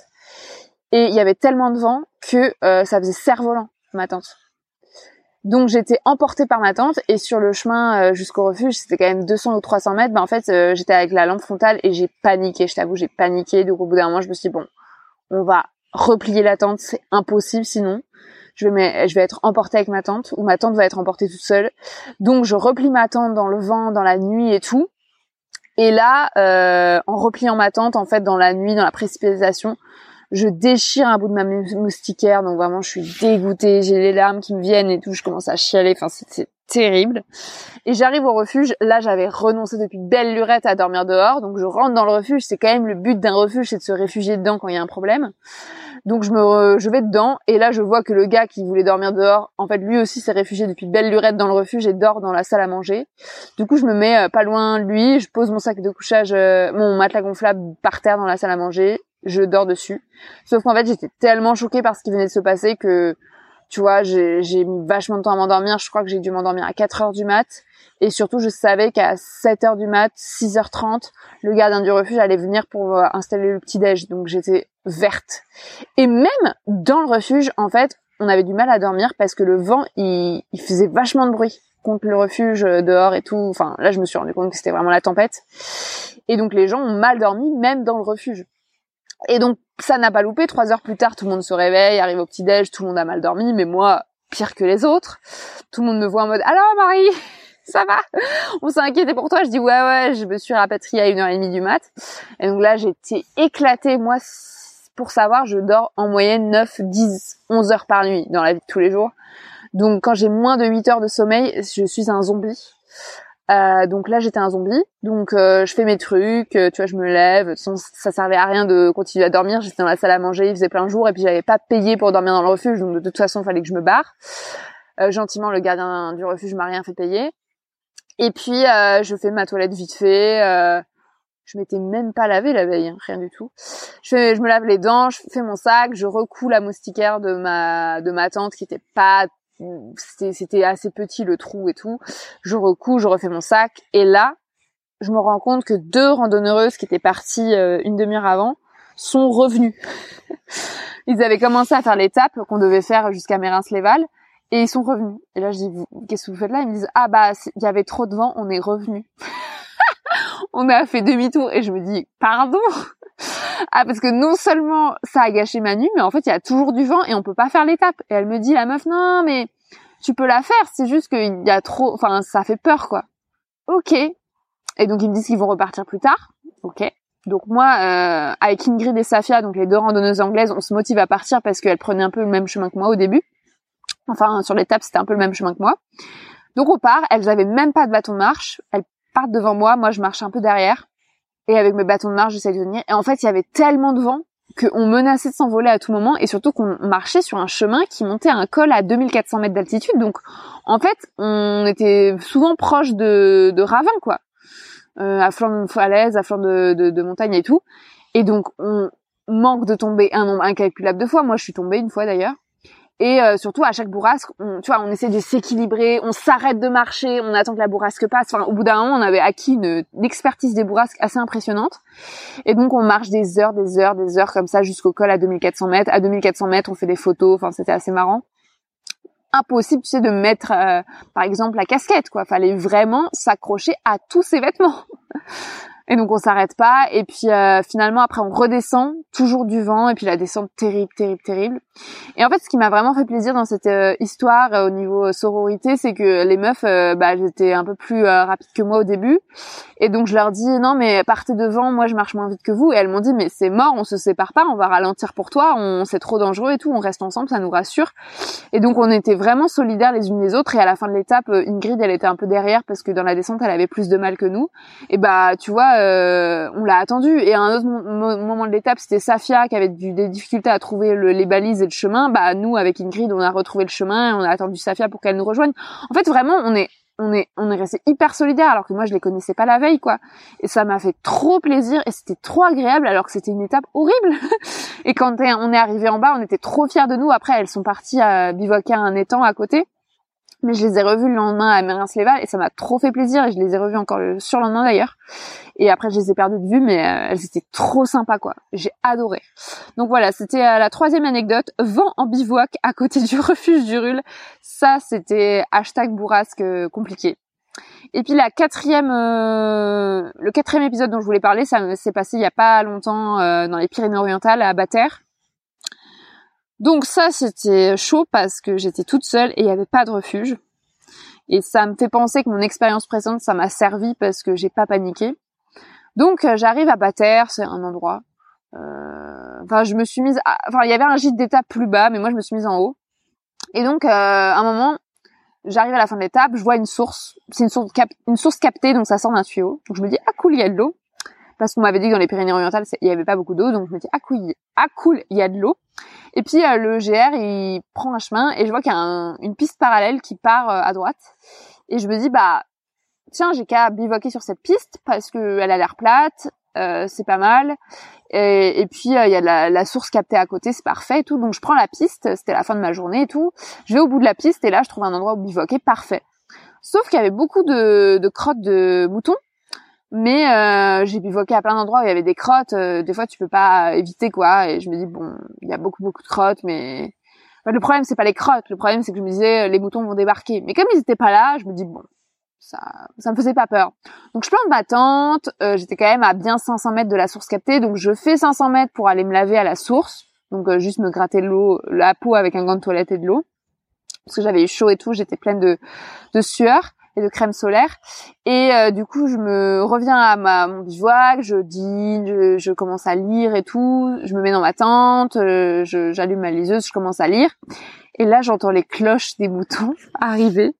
Et il y avait tellement de vent que euh, ça faisait cerf-volant, ma tante. Donc j'étais emportée par ma tante et sur le chemin euh, jusqu'au refuge, c'était quand même 200 ou 300 mètres. Ben en fait, euh, j'étais avec la lampe frontale et j'ai paniqué. Je t'avoue, j'ai paniqué. Donc au bout d'un moment, je me suis dit bon, on va replier la tente, c'est impossible sinon. Je vais, je vais être emportée avec ma tante ou ma tante va être emportée toute seule. Donc je replie ma tente dans le vent, dans la nuit et tout. Et là, euh, en repliant ma tente, en fait, dans la nuit, dans la précipitation, je déchire un bout de ma moustiquaire. Donc vraiment, je suis dégoûtée. J'ai les larmes qui me viennent et tout. Je commence à chialer. Enfin, c'est terrible. Et j'arrive au refuge. Là, j'avais renoncé depuis belle lurette à dormir dehors. Donc je rentre dans le refuge. C'est quand même le but d'un refuge, c'est de se réfugier dedans quand il y a un problème. Donc je me, je vais dedans et là je vois que le gars qui voulait dormir dehors, en fait lui aussi s'est réfugié depuis belle lurette dans le refuge et dort dans la salle à manger. Du coup je me mets euh, pas loin de lui, je pose mon sac de couchage, euh, mon matelas gonflable par terre dans la salle à manger, je dors dessus. Sauf qu'en fait j'étais tellement choquée par ce qui venait de se passer que tu vois, j'ai mis vachement de temps à m'endormir. Je crois que j'ai dû m'endormir à 4 heures du mat. Et surtout, je savais qu'à 7 heures du mat, 6h30, le gardien du refuge allait venir pour euh, installer le petit déj. Donc j'étais verte. Et même dans le refuge, en fait, on avait du mal à dormir parce que le vent, il, il faisait vachement de bruit contre le refuge euh, dehors et tout. Enfin, là, je me suis rendu compte que c'était vraiment la tempête. Et donc les gens ont mal dormi même dans le refuge. Et donc ça n'a pas loupé. Trois heures plus tard, tout le monde se réveille, arrive au petit déj, tout le monde a mal dormi, mais moi pire que les autres. Tout le monde me voit en mode alors Marie, ça va? On s'est inquiété pour toi. Je dis ouais ouais, je me suis rapatriée à une heure et demie du mat. Et donc là j'étais éclatée. Moi pour savoir, je dors en moyenne 9, 10, 11 heures par nuit dans la vie de tous les jours. Donc quand j'ai moins de 8 heures de sommeil, je suis un zombie. Euh, donc là j'étais un zombie, donc euh, je fais mes trucs, euh, tu vois, je me lève. ça servait à rien de continuer à dormir. J'étais dans la salle à manger, il faisait plein de jours et puis j'avais pas payé pour dormir dans le refuge, donc de toute façon il fallait que je me barre. gentiment, le gardien du refuge m'a rien fait payer. Et puis je fais ma toilette vite fait. Je m'étais même pas lavé la veille, hein, rien du tout. Je, fais, je me lave les dents, je fais mon sac, je recouds la moustiquaire de ma de ma tante qui était pas c'était assez petit le trou et tout. Je recouds, je refais mon sac et là, je me rends compte que deux randonneuses qui étaient parties euh, une demi-heure avant sont revenues. ils avaient commencé à faire l'étape qu'on devait faire jusqu'à Mérins-les-Valles et ils sont revenus. Et là, je dis, qu'est-ce que vous faites là? Ils me disent, ah bah, il y avait trop de vent, on est revenus. on a fait demi-tour et je me dis, pardon? Ah, parce que non seulement ça a gâché ma nuit, mais en fait, il y a toujours du vent et on peut pas faire l'étape. Et elle me dit, la meuf, non, mais tu peux la faire, c'est juste qu'il y a trop, enfin, ça fait peur, quoi. Ok. Et donc, ils me disent qu'ils vont repartir plus tard. Ok. Donc moi, euh, avec Ingrid et Safia, donc les deux randonneuses anglaises, on se motive à partir parce qu'elles prenaient un peu le même chemin que moi au début. Enfin, sur l'étape, c'était un peu le même chemin que moi. Donc on part, elles avaient même pas de bâton de marche, elles partent devant moi, moi je marche un peu derrière. Et avec mes bâtons de marche, j'essaie de venir. Et en fait, il y avait tellement de vent qu'on menaçait de s'envoler à tout moment et surtout qu'on marchait sur un chemin qui montait à un col à 2400 mètres d'altitude. Donc, en fait, on était souvent proche de, de ravins, quoi. Euh, à flanc de falaise, à flanc de, de, de montagne et tout. Et donc, on manque de tomber un nombre incalculable de fois. Moi, je suis tombée une fois d'ailleurs. Et euh, surtout à chaque bourrasque, on, tu vois, on essaie de s'équilibrer, on s'arrête de marcher, on attend que la bourrasque passe. Enfin, au bout d'un moment, on avait acquis une, expertise des bourrasques assez impressionnante. Et donc, on marche des heures, des heures, des heures comme ça jusqu'au col à 2400 mètres. À 2400 mètres, on fait des photos. Enfin, c'était assez marrant. Impossible, tu sais, de mettre, euh, par exemple, la casquette, quoi. Fallait vraiment s'accrocher à tous ses vêtements. Et donc on s'arrête pas. Et puis euh, finalement après on redescend, toujours du vent. Et puis la descente terrible, terrible, terrible. Et en fait ce qui m'a vraiment fait plaisir dans cette euh, histoire euh, au niveau sororité, c'est que les meufs, bah j'étais un peu plus rapide que moi au début. Et donc je leur dis non mais partez devant, moi je marche moins vite que vous. Et elles m'ont dit mais c'est mort, on se sépare pas, on va ralentir pour toi, on c'est trop dangereux et tout, on reste ensemble, ça nous rassure. Et donc on était vraiment solidaires les unes les autres. Et à la fin de l'étape, Ingrid elle était un peu derrière parce que dans la descente elle avait plus de mal que nous. Et bah tu vois euh, on l'a attendu. Et à un autre moment de l'étape, c'était Safia qui avait des difficultés à trouver les balises et le chemin. Bah nous, avec Ingrid, on a retrouvé le chemin on a attendu Safia pour qu'elle nous rejoigne. En fait, vraiment, on est on est on est resté hyper solidaire alors que moi je les connaissais pas la veille quoi et ça m'a fait trop plaisir et c'était trop agréable alors que c'était une étape horrible et quand on est arrivé en bas on était trop fiers de nous après elles sont parties à bivouaquer un étang à côté mais je les ai revus le lendemain à Mérins-les-Valles et ça m'a trop fait plaisir et je les ai revus encore le surlendemain d'ailleurs. Et après je les ai perdus de vue mais euh, elles étaient trop sympas quoi. J'ai adoré. Donc voilà, c'était euh, la troisième anecdote. Vent en bivouac à côté du refuge du Rul. Ça c'était hashtag bourrasque euh, compliqué. Et puis la quatrième, le quatrième épisode dont je voulais parler, ça s'est passé il y a pas longtemps dans les Pyrénées-Orientales à Bater. Donc ça, c'était chaud parce que j'étais toute seule et il n'y avait pas de refuge. Et ça me fait penser que mon expérience présente, ça m'a servi parce que j'ai pas paniqué. Donc euh, j'arrive à Bater, c'est un endroit. Euh, enfin, je me suis mise. Enfin, il y avait un gîte d'étape plus bas, mais moi je me suis mise en haut. Et donc, euh, à un moment, j'arrive à la fin de l'étape, je vois une source. C'est une source, une source captée, donc ça sort d'un tuyau. Donc je me dis, ah cool, il y a de l'eau parce qu'on m'avait dit que dans les Pyrénées-Orientales, il y avait pas beaucoup d'eau, donc je me dis ah cool, ah cool, il y a de l'eau. Et puis euh, le GR, il prend un chemin et je vois qu'il y a une piste parallèle qui part euh, à droite. Et je me dis bah tiens, j'ai qu'à bivouaquer sur cette piste parce que elle a l'air plate, euh, c'est pas mal. Et, puis il y a la, la, source captée à côté, c'est parfait et tout. Donc je prends la piste, c'était la fin de ma journée et tout. Je vais au bout de la piste et là je trouve un endroit où bivouaquer parfait. Sauf qu'il y avait beaucoup de, de crottes de moutons mais euh, j'ai bivouaqué à plein d'endroits où il y avait des crottes. Euh, des fois, tu peux pas éviter quoi. Et je me dis bon, il y a beaucoup beaucoup de crottes, mais le problème c'est pas les crottes. Le problème c'est que je me disais les moutons vont débarquer. Mais comme ils étaient pas là, je me dis bon, ça ça me faisait pas peur. Donc je plante ma tente. Euh, j'étais quand même à bien 500 mètres de la source captée, donc je fais 500 mètres pour aller me laver à la source. Donc juste me gratter l'eau, la peau avec un gant de toilette et de l'eau parce que j'avais eu chaud et tout, j'étais pleine de, de sueur et de crème solaire. Et euh, du coup, je me reviens à ma, mon bivouac, je dîne, je, je, commence à lire et tout. Je me mets dans ma tente, euh, j'allume ma liseuse, je commence à lire. Et là, j'entends les cloches des moutons arriver.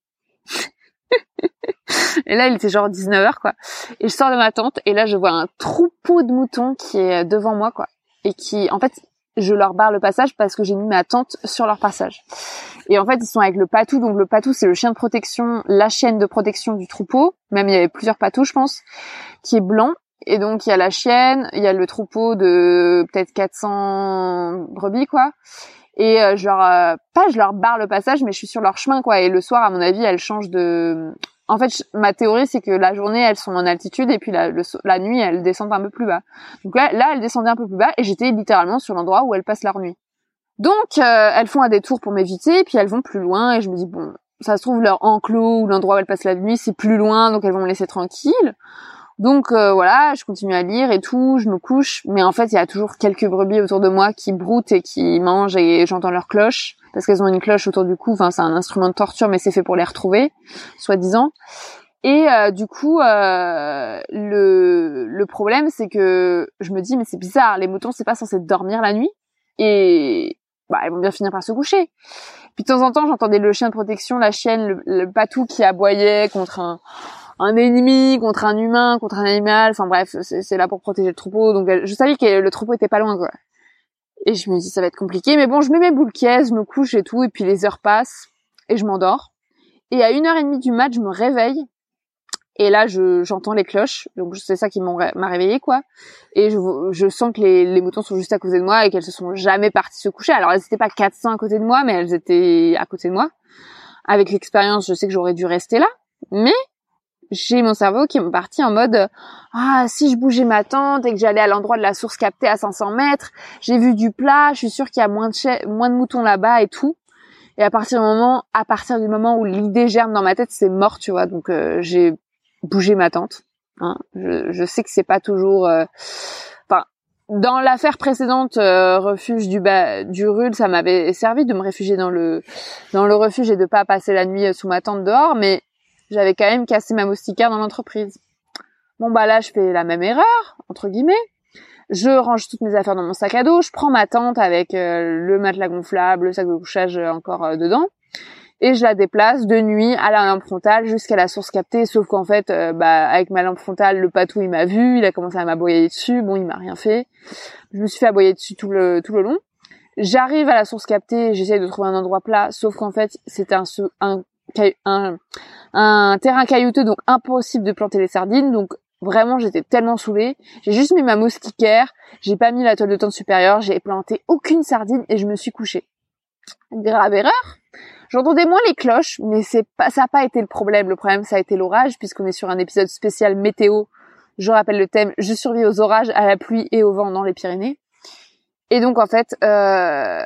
et là, il était genre 19h, quoi. Et je sors de ma tente, et là, je vois un troupeau de moutons qui est devant moi, quoi. Et qui, en fait, je leur barre le passage parce que j'ai mis ma tente sur leur passage. Et en fait, ils sont avec le patou. Donc le patou, c'est le chien de protection, la chienne de protection du troupeau. Même il y avait plusieurs patous, je pense, qui est blanc. Et donc il y a la chienne, il y a le troupeau de peut-être 400 brebis quoi. Et euh, je leur euh, pas je leur barre le passage mais je suis sur leur chemin quoi et le soir à mon avis elles changent de en fait ma théorie c'est que la journée elles sont en altitude et puis la, nuit elles descendent un peu plus bas. Donc là là elles descendaient un peu plus bas et j'étais littéralement sur l'endroit où elles passent leur nuit. Donc euh, elles font un détour pour m'éviter puis elles vont plus loin et je me dis bon ça se trouve leur enclos ou l'endroit où elles passent la nuit c'est plus loin donc elles vont me laisser tranquille. Donc euh, voilà, je continue à lire et tout, je me couche, mais en fait il y a toujours quelques brebis autour de moi qui broutent et qui mangent et j'entends leurs cloches parce qu'elles ont une cloche autour du cou. Enfin c'est un instrument de torture, mais c'est fait pour les retrouver, soi-disant. Et euh, du coup, euh, le, le problème c'est que je me dis mais c'est bizarre, les moutons c'est pas censé dormir la nuit et bah ils vont bien finir par se coucher. Puis de temps en temps j'entendais le chien de protection, la chienne, le, le patou qui aboyait contre un un ennemi contre un humain, contre un animal. Enfin bref, c'est là pour protéger le troupeau. Donc je savais que le troupeau était pas loin quoi. Et je me dis ça va être compliqué, mais bon, je mets mes boules je me couche et tout, et puis les heures passent et je m'endors. Et à une heure et demie du mat, je me réveille. Et là, je j'entends les cloches, donc c'est ça qui m'a réveillé quoi. Et je, je sens que les, les moutons sont juste à côté de moi et qu'elles se sont jamais parties se coucher. Alors elles étaient pas 400 à côté de moi, mais elles étaient à côté de moi. Avec l'expérience, je sais que j'aurais dû rester là, mais j'ai mon cerveau qui est parti en mode ah si je bougeais ma tente et que j'allais à l'endroit de la source captée à 500 mètres, j'ai vu du plat, je suis sûre qu'il y a moins de moins de moutons là-bas et tout. Et à partir du moment, à partir du moment où l'idée germe dans ma tête, c'est mort, tu vois. Donc euh, j'ai bougé ma tente. Hein. Je, je, sais que c'est pas toujours. Euh, enfin, dans l'affaire précédente, euh, refuge du bas, du Rul, ça m'avait servi de me réfugier dans le dans le refuge et de pas passer la nuit sous ma tente dehors. Mais j'avais quand même cassé ma moustiquaire dans l'entreprise. Bon bah là, je fais la même erreur, entre guillemets. Je range toutes mes affaires dans mon sac à dos, je prends ma tente avec euh, le matelas gonflable, le sac de couchage euh, encore euh, dedans, et je la déplace de nuit à la lampe frontale jusqu'à la source captée, sauf qu'en fait, bah, avec ma lampe frontale, le patou il m'a vu, il a commencé à m'aboyer dessus, bon il m'a rien fait. Je me suis fait aboyer dessus tout le, tout le long. J'arrive à la source captée, j'essaie de trouver un endroit plat, sauf qu'en fait, c'était un, un un, terrain caillouteux, donc impossible de planter les sardines. Donc vraiment, j'étais tellement saoulée. J'ai juste mis ma moustiquaire, j'ai pas mis la toile de tente supérieure, j'ai planté aucune sardine et je me suis couchée. Grave erreur. J'entendais moins les cloches, mais c'est pas, ça n'a pas été le problème. Le problème, ça a été l'orage, puisqu'on est sur un épisode spécial météo. Je rappelle le thème, je survis aux orages, à la pluie et au vent dans les Pyrénées. Et donc, en fait, euh,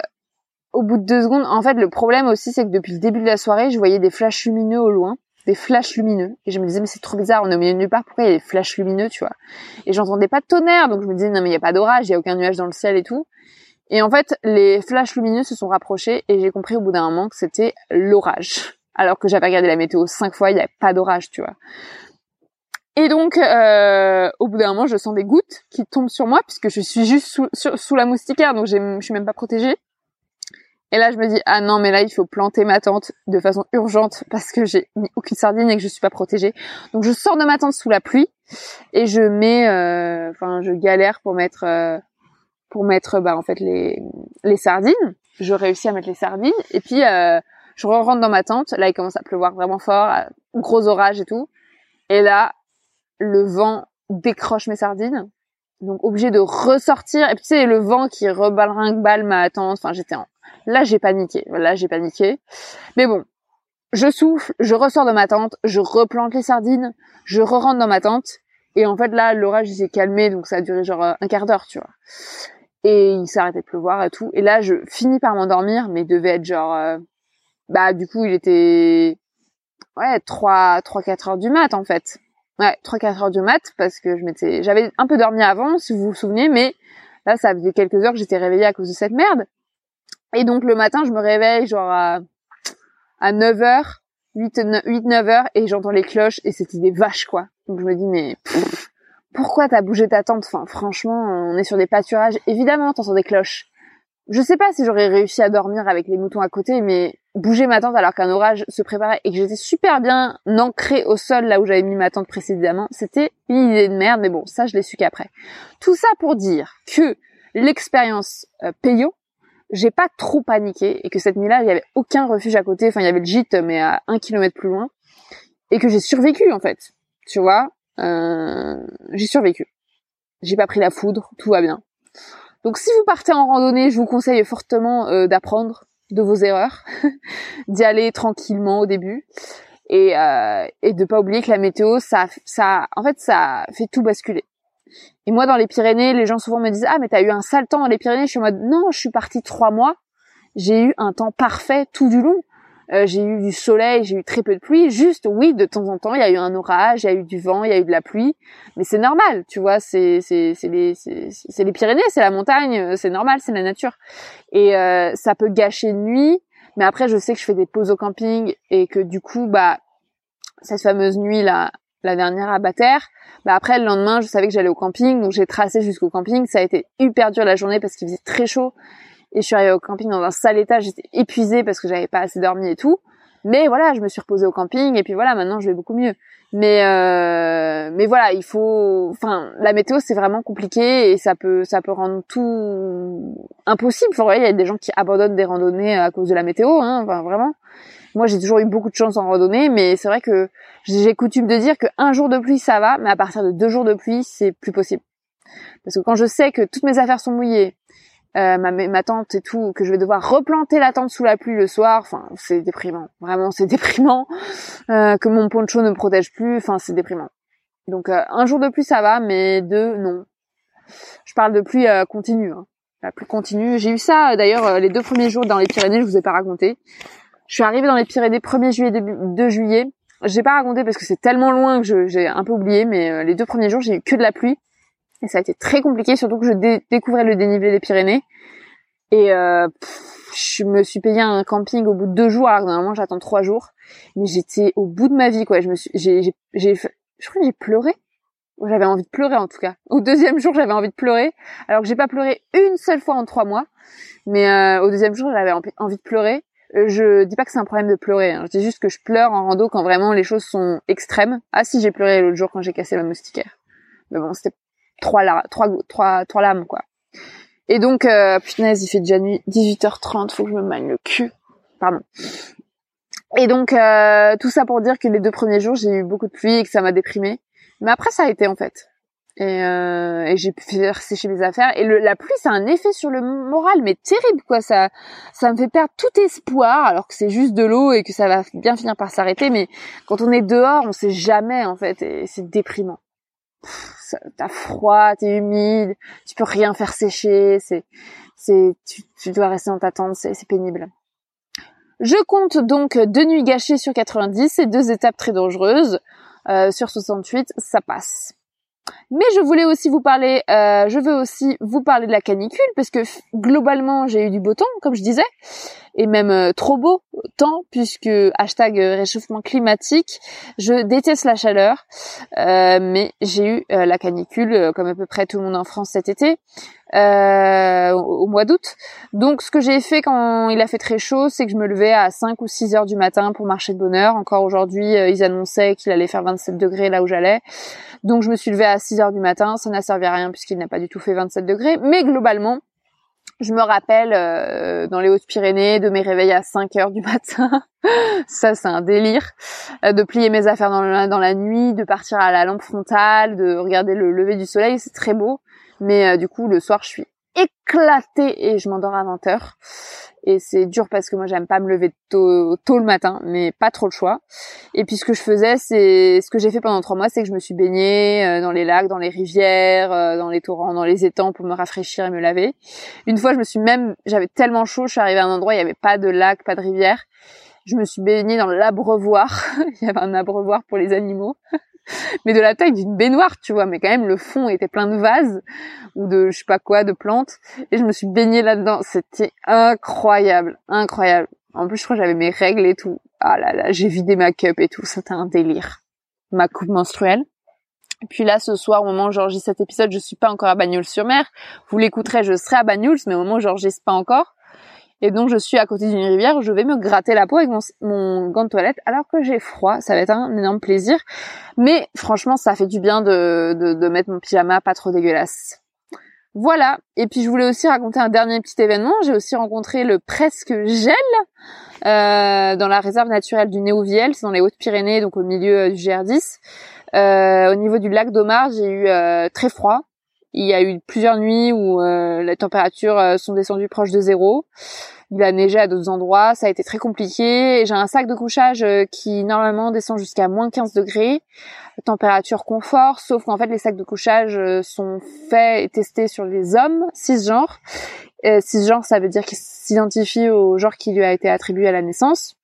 au bout de deux secondes, en fait, le problème aussi, c'est que depuis le début de la soirée, je voyais des flashs lumineux au loin, des flashs lumineux, et je me disais mais c'est trop bizarre, on est au milieu de nulle part, pourquoi il y a des flashs lumineux, tu vois? Et j'entendais pas de tonnerre, donc je me disais non mais il y a pas d'orage, il y a aucun nuage dans le ciel et tout. Et en fait, les flashs lumineux se sont rapprochés et j'ai compris au bout d'un moment que c'était l'orage. Alors que j'avais regardé la météo cinq fois, il n'y avait pas d'orage, tu vois. Et donc, euh, au bout d'un moment, je sens des gouttes qui tombent sur moi puisque je suis juste sous, sous la moustiquaire, donc je suis même pas protégée. Et là, je me dis, ah non, mais là, il faut planter ma tente de façon urgente parce que j'ai mis aucune sardine et que je suis pas protégée. Donc, je sors de ma tente sous la pluie et je mets, euh, enfin, je galère pour mettre, euh, pour mettre, bah, en fait, les, les sardines. Je réussis à mettre les sardines et puis, euh, je rentre dans ma tente. Là, il commence à pleuvoir vraiment fort, gros orage et tout. Et là, le vent décroche mes sardines. Donc, obligé de ressortir. Et puis, tu sais, le vent qui rebalringue ma tente. Enfin, j'étais en Là, j'ai paniqué. Là, j'ai paniqué. Mais bon, je souffle, je ressors de ma tente, je replante les sardines, je re-rentre dans ma tente. Et en fait, là, l'orage, s'est calmé, donc ça a duré genre un quart d'heure, tu vois. Et il arrêté de pleuvoir et tout. Et là, je finis par m'endormir, mais il devait être genre... Euh, bah, du coup, il était... Ouais, 3, 3, 4 heures du mat, en fait. Ouais, 3, 4 heures du mat, parce que je m'étais... J'avais un peu dormi avant, si vous vous souvenez, mais là, ça faisait quelques heures que j'étais réveillée à cause de cette merde. Et donc le matin, je me réveille genre à, à 9h, 8, 9h, et j'entends les cloches, et c'était des vaches, quoi. Donc je me dis, mais pourquoi t'as bougé ta tente? Enfin, franchement, on est sur des pâturages. Évidemment, t'entends des cloches. Je sais pas si j'aurais réussi à dormir avec les moutons à côté, mais bouger ma tente alors qu'un orage se préparait et que j'étais super bien ancrée au sol là où j'avais mis ma tente précédemment, c'était une idée de merde, mais bon, ça je l'ai su qu'après. Tout ça pour dire que l'expérience euh, j'ai pas trop paniqué et que cette nuit-là, il y avait aucun refuge à côté. Enfin, il y avait le gîte, mais à un kilomètre plus loin, et que j'ai survécu en fait. Tu vois, euh, j'ai survécu. j'ai pas pris la foudre, tout va bien. Donc si vous partez en randonnée, je vous conseille fortement euh, d'apprendre de vos erreurs, d'y aller tranquillement au début et euh, et de pas oublier que la météo ça ça en fait ça fait tout basculer. Et moi dans les Pyrénées, les gens souvent me disent ah mais t'as eu un sale temps dans les Pyrénées. Je suis en mode non, je suis partie trois mois, j'ai eu un temps parfait tout du long. Euh, j'ai eu du soleil, j'ai eu très peu de pluie. Juste, oui, de temps en temps, il y a eu un orage, il y a eu du vent, il y a eu de la pluie, mais c'est normal, tu vois. C'est c'est les c'est les Pyrénées, c'est la montagne, euh, c'est normal, c'est la nature. Et euh, ça peut gâcher une nuit, mais après, je sais que je fais des pauses au camping et que du coup, bah cette fameuse nuit là, la dernière à Bataire, bah après le lendemain, je savais que j'allais au camping, donc j'ai tracé jusqu'au camping. Ça a été hyper dur la journée parce qu'il faisait très chaud et je suis arrivée au camping dans un sale état, j'étais épuisée parce que j'avais pas assez dormi et tout. Mais voilà, je me suis reposée au camping et puis voilà, maintenant je vais beaucoup mieux. Mais euh, mais voilà, il faut, enfin, la météo c'est vraiment compliqué et ça peut ça peut rendre tout impossible. Enfin, il y a des gens qui abandonnent des randonnées à cause de la météo, hein, enfin, vraiment. Moi, j'ai toujours eu beaucoup de chance en randonnée, mais c'est vrai que j'ai coutume de dire qu'un jour de pluie ça va, mais à partir de deux jours de pluie c'est plus possible. Parce que quand je sais que toutes mes affaires sont mouillées, euh, ma, ma tante et tout, que je vais devoir replanter la tente sous la pluie le soir. Enfin, c'est déprimant. Vraiment, c'est déprimant. Euh, que mon poncho ne me protège plus. Enfin, c'est déprimant. Donc, euh, un jour de pluie, ça va, mais deux, non. Je parle de pluie continue. Hein. La pluie continue. J'ai eu ça, d'ailleurs, les deux premiers jours dans les Pyrénées, je vous ai pas raconté. Je suis arrivée dans les Pyrénées 1er juillet, 2 juillet. J'ai pas raconté parce que c'est tellement loin que j'ai un peu oublié, mais les deux premiers jours, j'ai eu que de la pluie. Et ça a été très compliqué, surtout que je découvrais le dénivelé des Pyrénées. Et euh, je me suis payé un camping au bout de deux jours, alors normalement j'attends trois jours. Mais j'étais au bout de ma vie, quoi. Je me suis, j'ai, j'ai je crois que j'ai pleuré. J'avais envie de pleurer en tout cas. Au deuxième jour, j'avais envie de pleurer, alors que j'ai pas pleuré une seule fois en trois mois. Mais euh, au deuxième jour, j'avais envie de pleurer. Euh, je dis pas que c'est un problème de pleurer. Hein. Je dis juste que je pleure en rando quand vraiment les choses sont extrêmes. Ah si, j'ai pleuré l'autre jour quand j'ai cassé ma moustiquaire. Mais bon, c'était trois, lames, quoi. Et donc, euh, punaise, il fait déjà nuit, 18h30, faut que je me magne le cul. Pardon. Et donc, euh, tout ça pour dire que les deux premiers jours, j'ai eu beaucoup de pluie et que ça m'a déprimé. Mais après, ça a été, en fait. Et, euh, et j'ai pu faire sécher mes affaires. Et le, la pluie, ça a un effet sur le moral, mais terrible, quoi. Ça, ça me fait perdre tout espoir, alors que c'est juste de l'eau et que ça va bien finir par s'arrêter. Mais quand on est dehors, on sait jamais, en fait, et c'est déprimant t'as froid, t'es humide, tu peux rien faire sécher, c'est, c'est, tu, dois rester dans ta tente, c'est, pénible. Je compte donc deux nuits gâchées sur 90 et deux étapes très dangereuses. Euh, sur 68, ça passe. Mais je voulais aussi vous parler, euh, je veux aussi vous parler de la canicule parce que globalement j'ai eu du beau temps, comme je disais, et même euh, trop beau temps puisque hashtag réchauffement climatique. Je déteste la chaleur, euh, mais j'ai eu la canicule comme à peu près tout le monde en France cet été. au mois d'août. Donc ce que j'ai fait quand il a fait très chaud, c'est que je me levais à 5 ou 6 heures du matin pour marcher de bonne heure. Encore aujourd'hui, ils annonçaient qu'il allait faire 27 degrés là où j'allais. Donc je me suis levée à 6 heures du matin, ça n'a servi à rien puisqu'il n'a pas du tout fait 27 degrés, mais globalement, je me rappelle euh, dans les Hautes-Pyrénées de mes réveils à 5 heures du matin. ça, c'est un délire. Euh, de plier mes affaires dans, la nuit, de partir à la lampe frontale, de regarder le lever du soleil, c'est très beau. Mais euh, du coup, le soir, je suis éclatée et je m'endors à 20 heures et c'est dur parce que moi j'aime pas me lever tôt, tôt le matin, mais pas trop le choix. Et puis ce que je faisais, c'est ce que j'ai fait pendant trois mois, c'est que je me suis baignée euh, dans les lacs, dans les rivières, euh, dans les torrents, dans les étangs pour me rafraîchir et me laver. Une fois, je me suis même, j'avais tellement chaud, je suis arrivée à un endroit, il y avait pas de lac, pas de rivière. Je me suis baignée dans l'abreuvoir. il y avait un abreuvoir pour les animaux. mais de la taille d'une baignoire, tu vois. Mais quand même, le fond était plein de vases ou de je sais pas quoi, de plantes. Et je me suis baignée là-dedans. C'était incroyable, incroyable. En plus, je crois que j'avais mes règles et tout. Ah là là, j'ai vidé ma cup et tout. C'était un délire. Ma coupe menstruelle. Et puis là, ce soir, au moment où j'enregistre cet épisode, je suis pas encore à Bagnols-sur-Mer. Vous l'écouterez, je serai à Bagnols, mais au moment où j'enregistre pas encore. Et donc je suis à côté d'une rivière, je vais me gratter la peau avec mon, gant de toilette alors que j'ai froid. Ça va être un énorme plaisir. Mais franchement, ça fait du bien de, mettre mon pyjama pas trop dégueulasse. Voilà. Et puis je voulais aussi raconter un dernier petit événement. J'ai aussi rencontré le presque gel euh, dans la réserve naturelle du Néouviel, c'est dans les Hautes-Pyrénées, donc au milieu euh, du GR10. Euh, au niveau du lac d'Omar, j'ai eu très froid Il y a eu plusieurs nuits où les températures sont descendues proches de zéro. Il a neigé à d'autres endroits, ça a été très compliqué. J'ai un sac de couchage qui normalement descend jusqu'à moins 15 degrés, température confort, sauf qu'en fait les sacs de couchage sont faits et testés sur les hommes cisgenres. Euh, cisgenre, ça veut dire qu'il s'identifie au genre qui lui a été attribué à la naissance.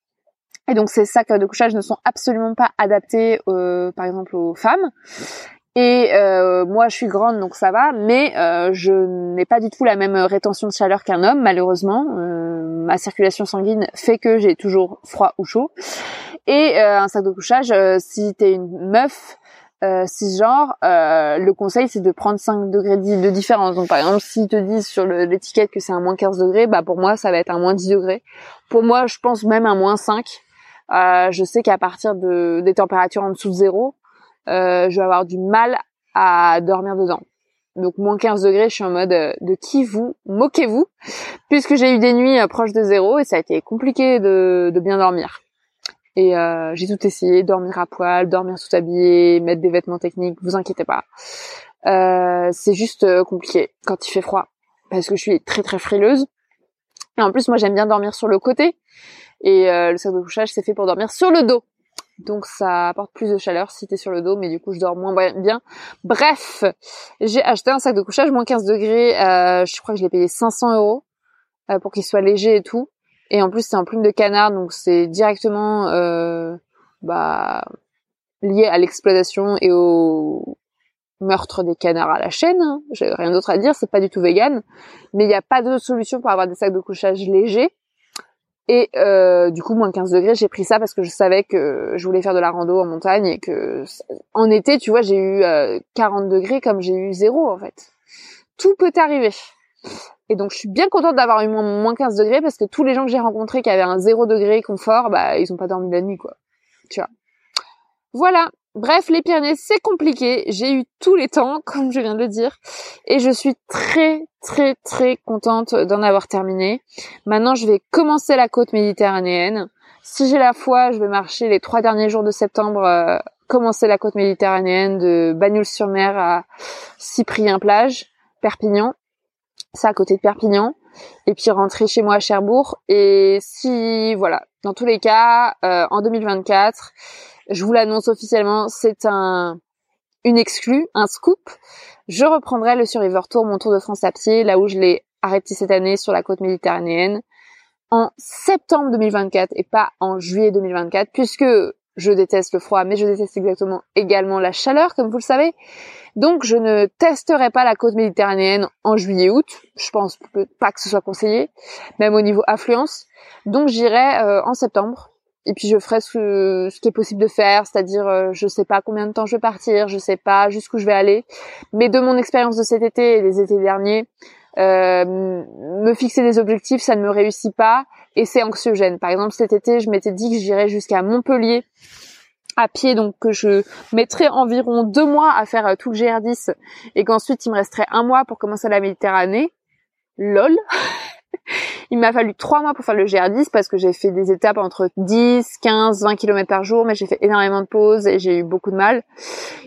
Et donc ces sacs de couchage ne sont absolument pas adaptés, euh, par exemple, aux femmes. Et euh, moi, je suis grande, donc ça va, mais euh, je n'ai pas du tout la même rétention de chaleur qu'un homme, malheureusement. Euh, ma circulation sanguine fait que j'ai toujours froid ou chaud. Et un sac de couchage, si t'es une meuf, euh, genre euh, le conseil c'est de prendre 5 degrés de différence. Donc par exemple, s'ils te disent sur l'étiquette que c'est un moins 15 degrés, bah pour moi ça va être un moins 10 degrés. Pour moi, je pense même un moins 5. Euh, je sais qu'à partir de des températures en dessous de zéro, euh, je vais avoir du mal à dormir dedans. Donc moins 15 degrés, je suis en mode euh, de qui vous moquez-vous? Puisque j'ai eu des nuits euh, proches de zéro et ça a été compliqué de, bien dormir. Et euh, j'ai tout essayé, dormir à poil, dormir tout habillé, mettre des vêtements techniques, vous inquiétez pas. Euh, c'est juste compliqué quand il fait froid, parce que je suis très très frileuse. Et en plus, moi j'aime bien dormir sur le côté, et le sac de couchage c'est fait pour dormir sur le dos. Donc ça apporte plus de chaleur si t'es sur le dos, mais du coup je dors moins bien. Bref, j'ai acheté un sac de couchage moins 15 degrés, euh, je crois que je l'ai payé 500 euros pour qu'il soit léger et tout. Et en plus, c'est en plume de canard, donc c'est directement euh, bah, lié à l'exploitation et au meurtre des canards à la chaîne. Hein. J'ai rien d'autre à dire, c'est pas du tout vegan. Mais il n'y a pas de solution pour avoir des sacs de couchage légers. Et euh, du coup, moins 15 degrés, j'ai pris ça parce que je savais que je voulais faire de la rando en montagne et que en été, tu vois, j'ai eu 40 euh, degrés comme j'ai eu zéro en fait. Tout peut arriver. Et donc je suis bien contente d'avoir eu moins 15 degrés parce que tous les gens que j'ai rencontrés qui avaient un 0 degré confort, bah ils ont pas dormi la nuit quoi. Tu vois. Voilà. Bref, les Pyrénées, c'est compliqué. J'ai eu tous les temps, comme je viens de le dire. Et je suis très, très, très contente d'en avoir terminé. Maintenant, je vais commencer la côte méditerranéenne. Si j'ai la foi, je vais marcher les trois derniers jours de septembre, euh, commencer la côte méditerranéenne de Bagnols-sur-Mer à Cyprien-Plage, Perpignan c'est à côté de Perpignan, et puis rentrer chez moi à Cherbourg. Et si, voilà, dans tous les cas, euh, en 2024, je vous l'annonce officiellement, c'est un une exclue, un scoop. Je reprendrai le Survivor Tour, mon tour de France à pied, là où je l'ai arrêté cette année sur la côte méditerranéenne, en septembre 2024 et pas en juillet 2024, puisque je déteste le froid, mais je déteste exactement également la chaleur, comme vous le savez. Donc je ne testerai pas la côte méditerranéenne en juillet-août. Je pense pas que ce soit conseillé, même au niveau affluence. Donc j'irai euh, en septembre. Et puis je ferai ce, ce qui est possible de faire, c'est-à-dire euh, je sais pas combien de temps je vais partir, je sais pas jusqu'où je vais aller. Mais de mon expérience de cet été et des étés derniers, euh, me fixer des objectifs, ça ne me réussit pas et c'est anxiogène. Par exemple, cet été, je m'étais dit que j'irais jusqu'à Montpellier à pied, donc que je mettrais environ deux mois à faire euh, tout le GR10 et qu'ensuite il me resterait un mois pour commencer la Méditerranée. LOL Il m'a fallu trois mois pour faire le GR10 parce que j'ai fait des étapes entre 10, 15, 20 km par jour, mais j'ai fait énormément de pauses et j'ai eu beaucoup de mal.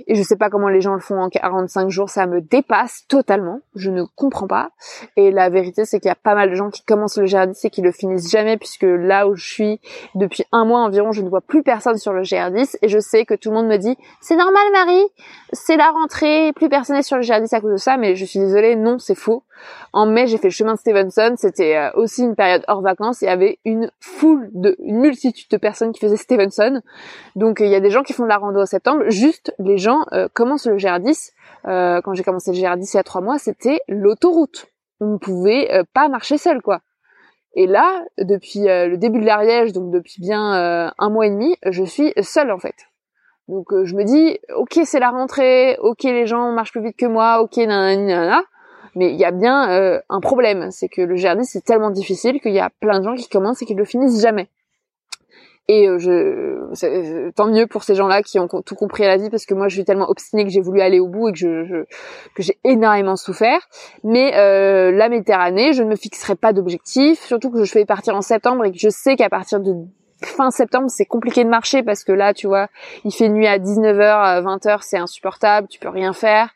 Et je sais pas comment les gens le font en 45 jours, ça me dépasse totalement. Je ne comprends pas. Et la vérité, c'est qu'il y a pas mal de gens qui commencent le GR10 et qui le finissent jamais puisque là où je suis, depuis un mois environ, je ne vois plus personne sur le GR10 et je sais que tout le monde me dit, c'est normal Marie, c'est la rentrée, plus personne n'est sur le GR10 à cause de ça, mais je suis désolée, non, c'est faux. En mai, j'ai fait le chemin de Stevenson. C'était euh, aussi une période hors vacances. Il y avait une foule de, une multitude de personnes qui faisaient Stevenson. Donc, il y a des gens qui font de la rando en septembre. Juste, les gens euh, commencent le GR10. Euh, quand j'ai commencé le GR10 il y a trois mois, c'était l'autoroute. On ne pouvait pas marcher seul, quoi. Et là, depuis le début de l'Ariège, donc depuis bien un mois et demi, je suis seule en fait. Donc je me dis, ok c'est la rentrée, ok les gens marchent plus vite que moi, ok nanana, mais il y a bien euh, un problème, c'est que le GRD c'est tellement difficile qu'il y a plein de gens qui commencent et qui le finissent jamais. Et euh, je, euh, tant mieux pour ces gens-là qui ont tout compris à la vie, parce que moi je suis tellement obstinée que j'ai voulu aller au bout et que je, que j'ai énormément souffert. Mais la Méditerranée, je ne me fixerai pas d'objectif, surtout que je fais partir en septembre et que je sais qu'à partir de fin septembre, c'est compliqué de marcher parce que là, tu vois, il fait nuit à 19h, à 20h, c'est insupportable, tu peux rien faire.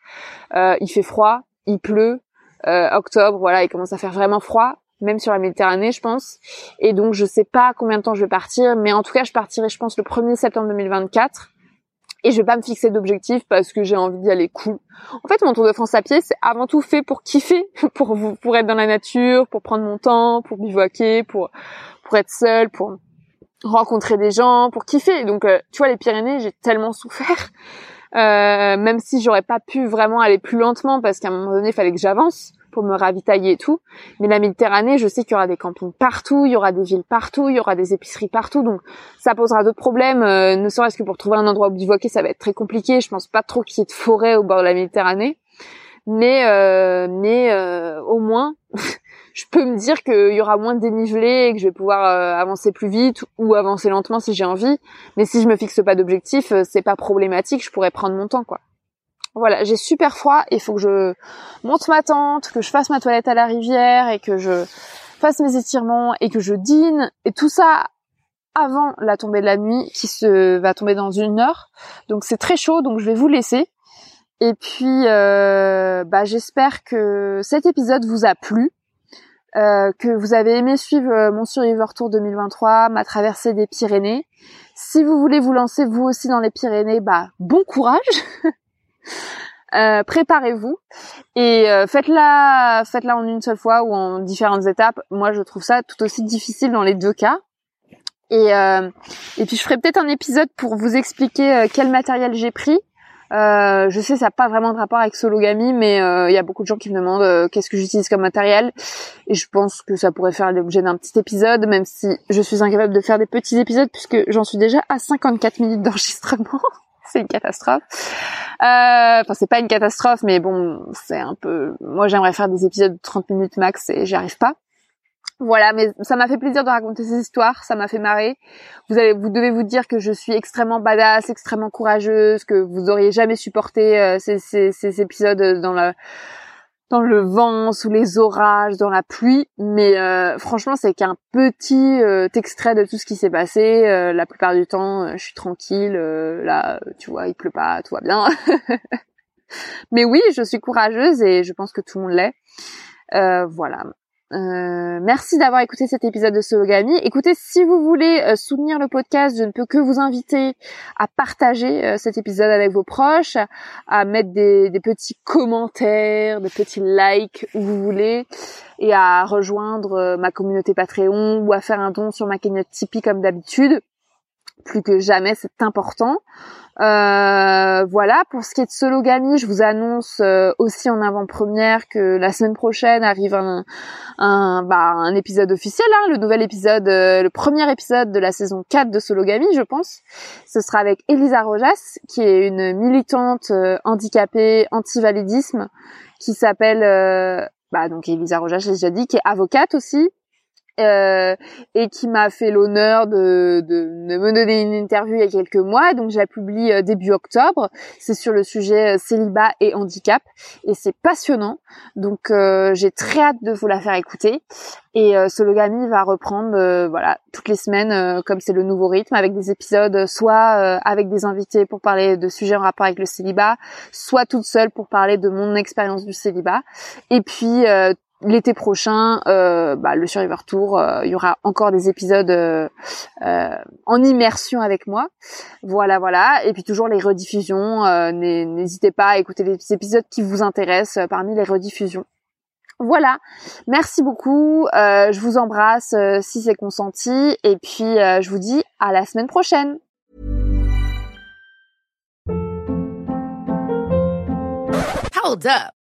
il fait froid, il pleut, euh, octobre, voilà, il commence à faire vraiment froid, même sur la Méditerranée, je pense. Et donc, je sais pas combien de temps je vais partir, mais en tout cas, je partirai, je pense, le 1er septembre 2024. Et je vais pas me fixer d'objectif parce que j'ai envie d'y aller cool. En fait, mon Tour de France à pied, c'est avant tout fait pour kiffer, pour pour être dans la nature, pour prendre mon temps, pour bivouaquer, pour pour être seul, pour rencontrer des gens, pour kiffer. Donc, euh, tu vois, les Pyrénées, j'ai tellement souffert. Euh, même si j'aurais pas pu vraiment aller plus lentement parce qu'à un moment donné, il fallait que j'avance pour me ravitailler et tout. Mais la Méditerranée, je sais qu'il y aura des campings partout, il y aura des villes partout, il y aura des épiceries partout, donc ça posera d'autres problèmes. Euh, ne serait-ce que pour trouver un endroit où bivouaquer, ça va être très compliqué. Je pense pas trop qu'il y ait de forêt au bord de la Méditerranée, mais euh, mais euh, au moins, je peux me dire qu'il y aura moins de dénivelé et que je vais pouvoir avancer plus vite ou avancer lentement si j'ai envie. Mais si je me fixe pas d'objectif, c'est pas problématique. Je pourrais prendre mon temps, quoi. Voilà, j'ai super froid. Il faut que je monte ma tente, que je fasse ma toilette à la rivière et que je fasse mes étirements et que je dîne. Et tout ça avant la tombée de la nuit qui se va tomber dans une heure. Donc c'est très chaud, donc je vais vous laisser. Et puis, euh, bah, j'espère que cet épisode vous a plu. Euh, que vous avez aimé suivre euh, mon Survivor Tour 2023, ma traversée des Pyrénées. Si vous voulez vous lancer vous aussi dans les Pyrénées, bah bon courage Euh, préparez-vous et faites-la faites-la en une seule fois ou en différentes étapes. Moi, je trouve ça tout aussi difficile dans les deux cas. Et et puis je ferai peut-être un épisode pour vous expliquer quel matériel j'ai pris. Je sais ça n'a pas vraiment de rapport avec Sologami, mais il y a beaucoup de gens qui me demandent qu'est-ce que j'utilise comme matériel. Et je pense que ça pourrait faire l'objet d'un petit épisode, même si je suis incapable de faire des petits épisodes puisque j'en suis déjà à 54 minutes d'enregistrement. c'est une catastrophe. Euh, enfin, c'est pas une catastrophe, mais bon, c'est un peu. Moi, j'aimerais faire des épisodes de 30 minutes max et j'y arrive pas. Voilà, mais ça m'a fait plaisir de raconter ces histoires, ça m'a fait marrer. Vous allez, vous devez vous dire que je suis extrêmement badass, extrêmement courageuse, que vous auriez jamais supporté euh, ces, ces, épisodes dans la dans le vent, sous les orages, dans la pluie. Mais euh, franchement, c'est qu'un petit euh, extrait de tout ce qui s'est passé. La plupart du temps, je suis tranquille. là, tu vois, il pleut pas, tout va bien. Mais oui, je suis courageuse et je pense que tout le monde l'est. voilà. Euh, merci d'avoir écouté cet épisode de Sologami. Écoutez, si vous voulez euh, soutenir le podcast, je ne peux que vous inviter à partager euh, cet épisode avec vos proches, à mettre des, des, petits commentaires, des petits likes où vous voulez, et à rejoindre ma communauté Patreon ou à faire un don sur ma cagnotte Tipeee comme d'habitude. Plus que jamais, c'est important. Euh, voilà, pour ce qui est de Sologami, je vous annonce euh, aussi en avant-première que la semaine prochaine arrive un, un, bah, épisode officiel, hein, le nouvel épisode, euh, le premier épisode de la saison 4 de Sologami, je pense. Ce sera avec Elisa Rojas, qui est une militante handicapée anti-validisme, qui s'appelle, bah, donc Elisa Rojas, j'ai déjà dit, qui est avocate aussi, euh, et qui m'a fait l'honneur de, de, me donner une interview il y a quelques mois. Donc je la publie euh, début octobre. C'est sur le sujet euh, célibat et handicap et c'est passionnant. Donc j'ai très hâte de vous la faire écouter. Et euh, Sologami va reprendre voilà toutes les semaines comme c'est le nouveau rythme avec des épisodes soit avec des invités pour parler de sujets en rapport avec le célibat, soit toute seule pour parler de mon expérience du célibat. Et puis l'été prochain, euh, bah, le Survivor Tour, euh, il y aura encore des épisodes euh, en immersion avec moi. Voilà, voilà. Et puis toujours les rediffusions. N'hésitez pas à écouter les épisodes qui vous intéressent parmi les rediffusions. Voilà, merci beaucoup. je vous embrasse si c'est consenti. Et puis je vous dis à la semaine prochaine.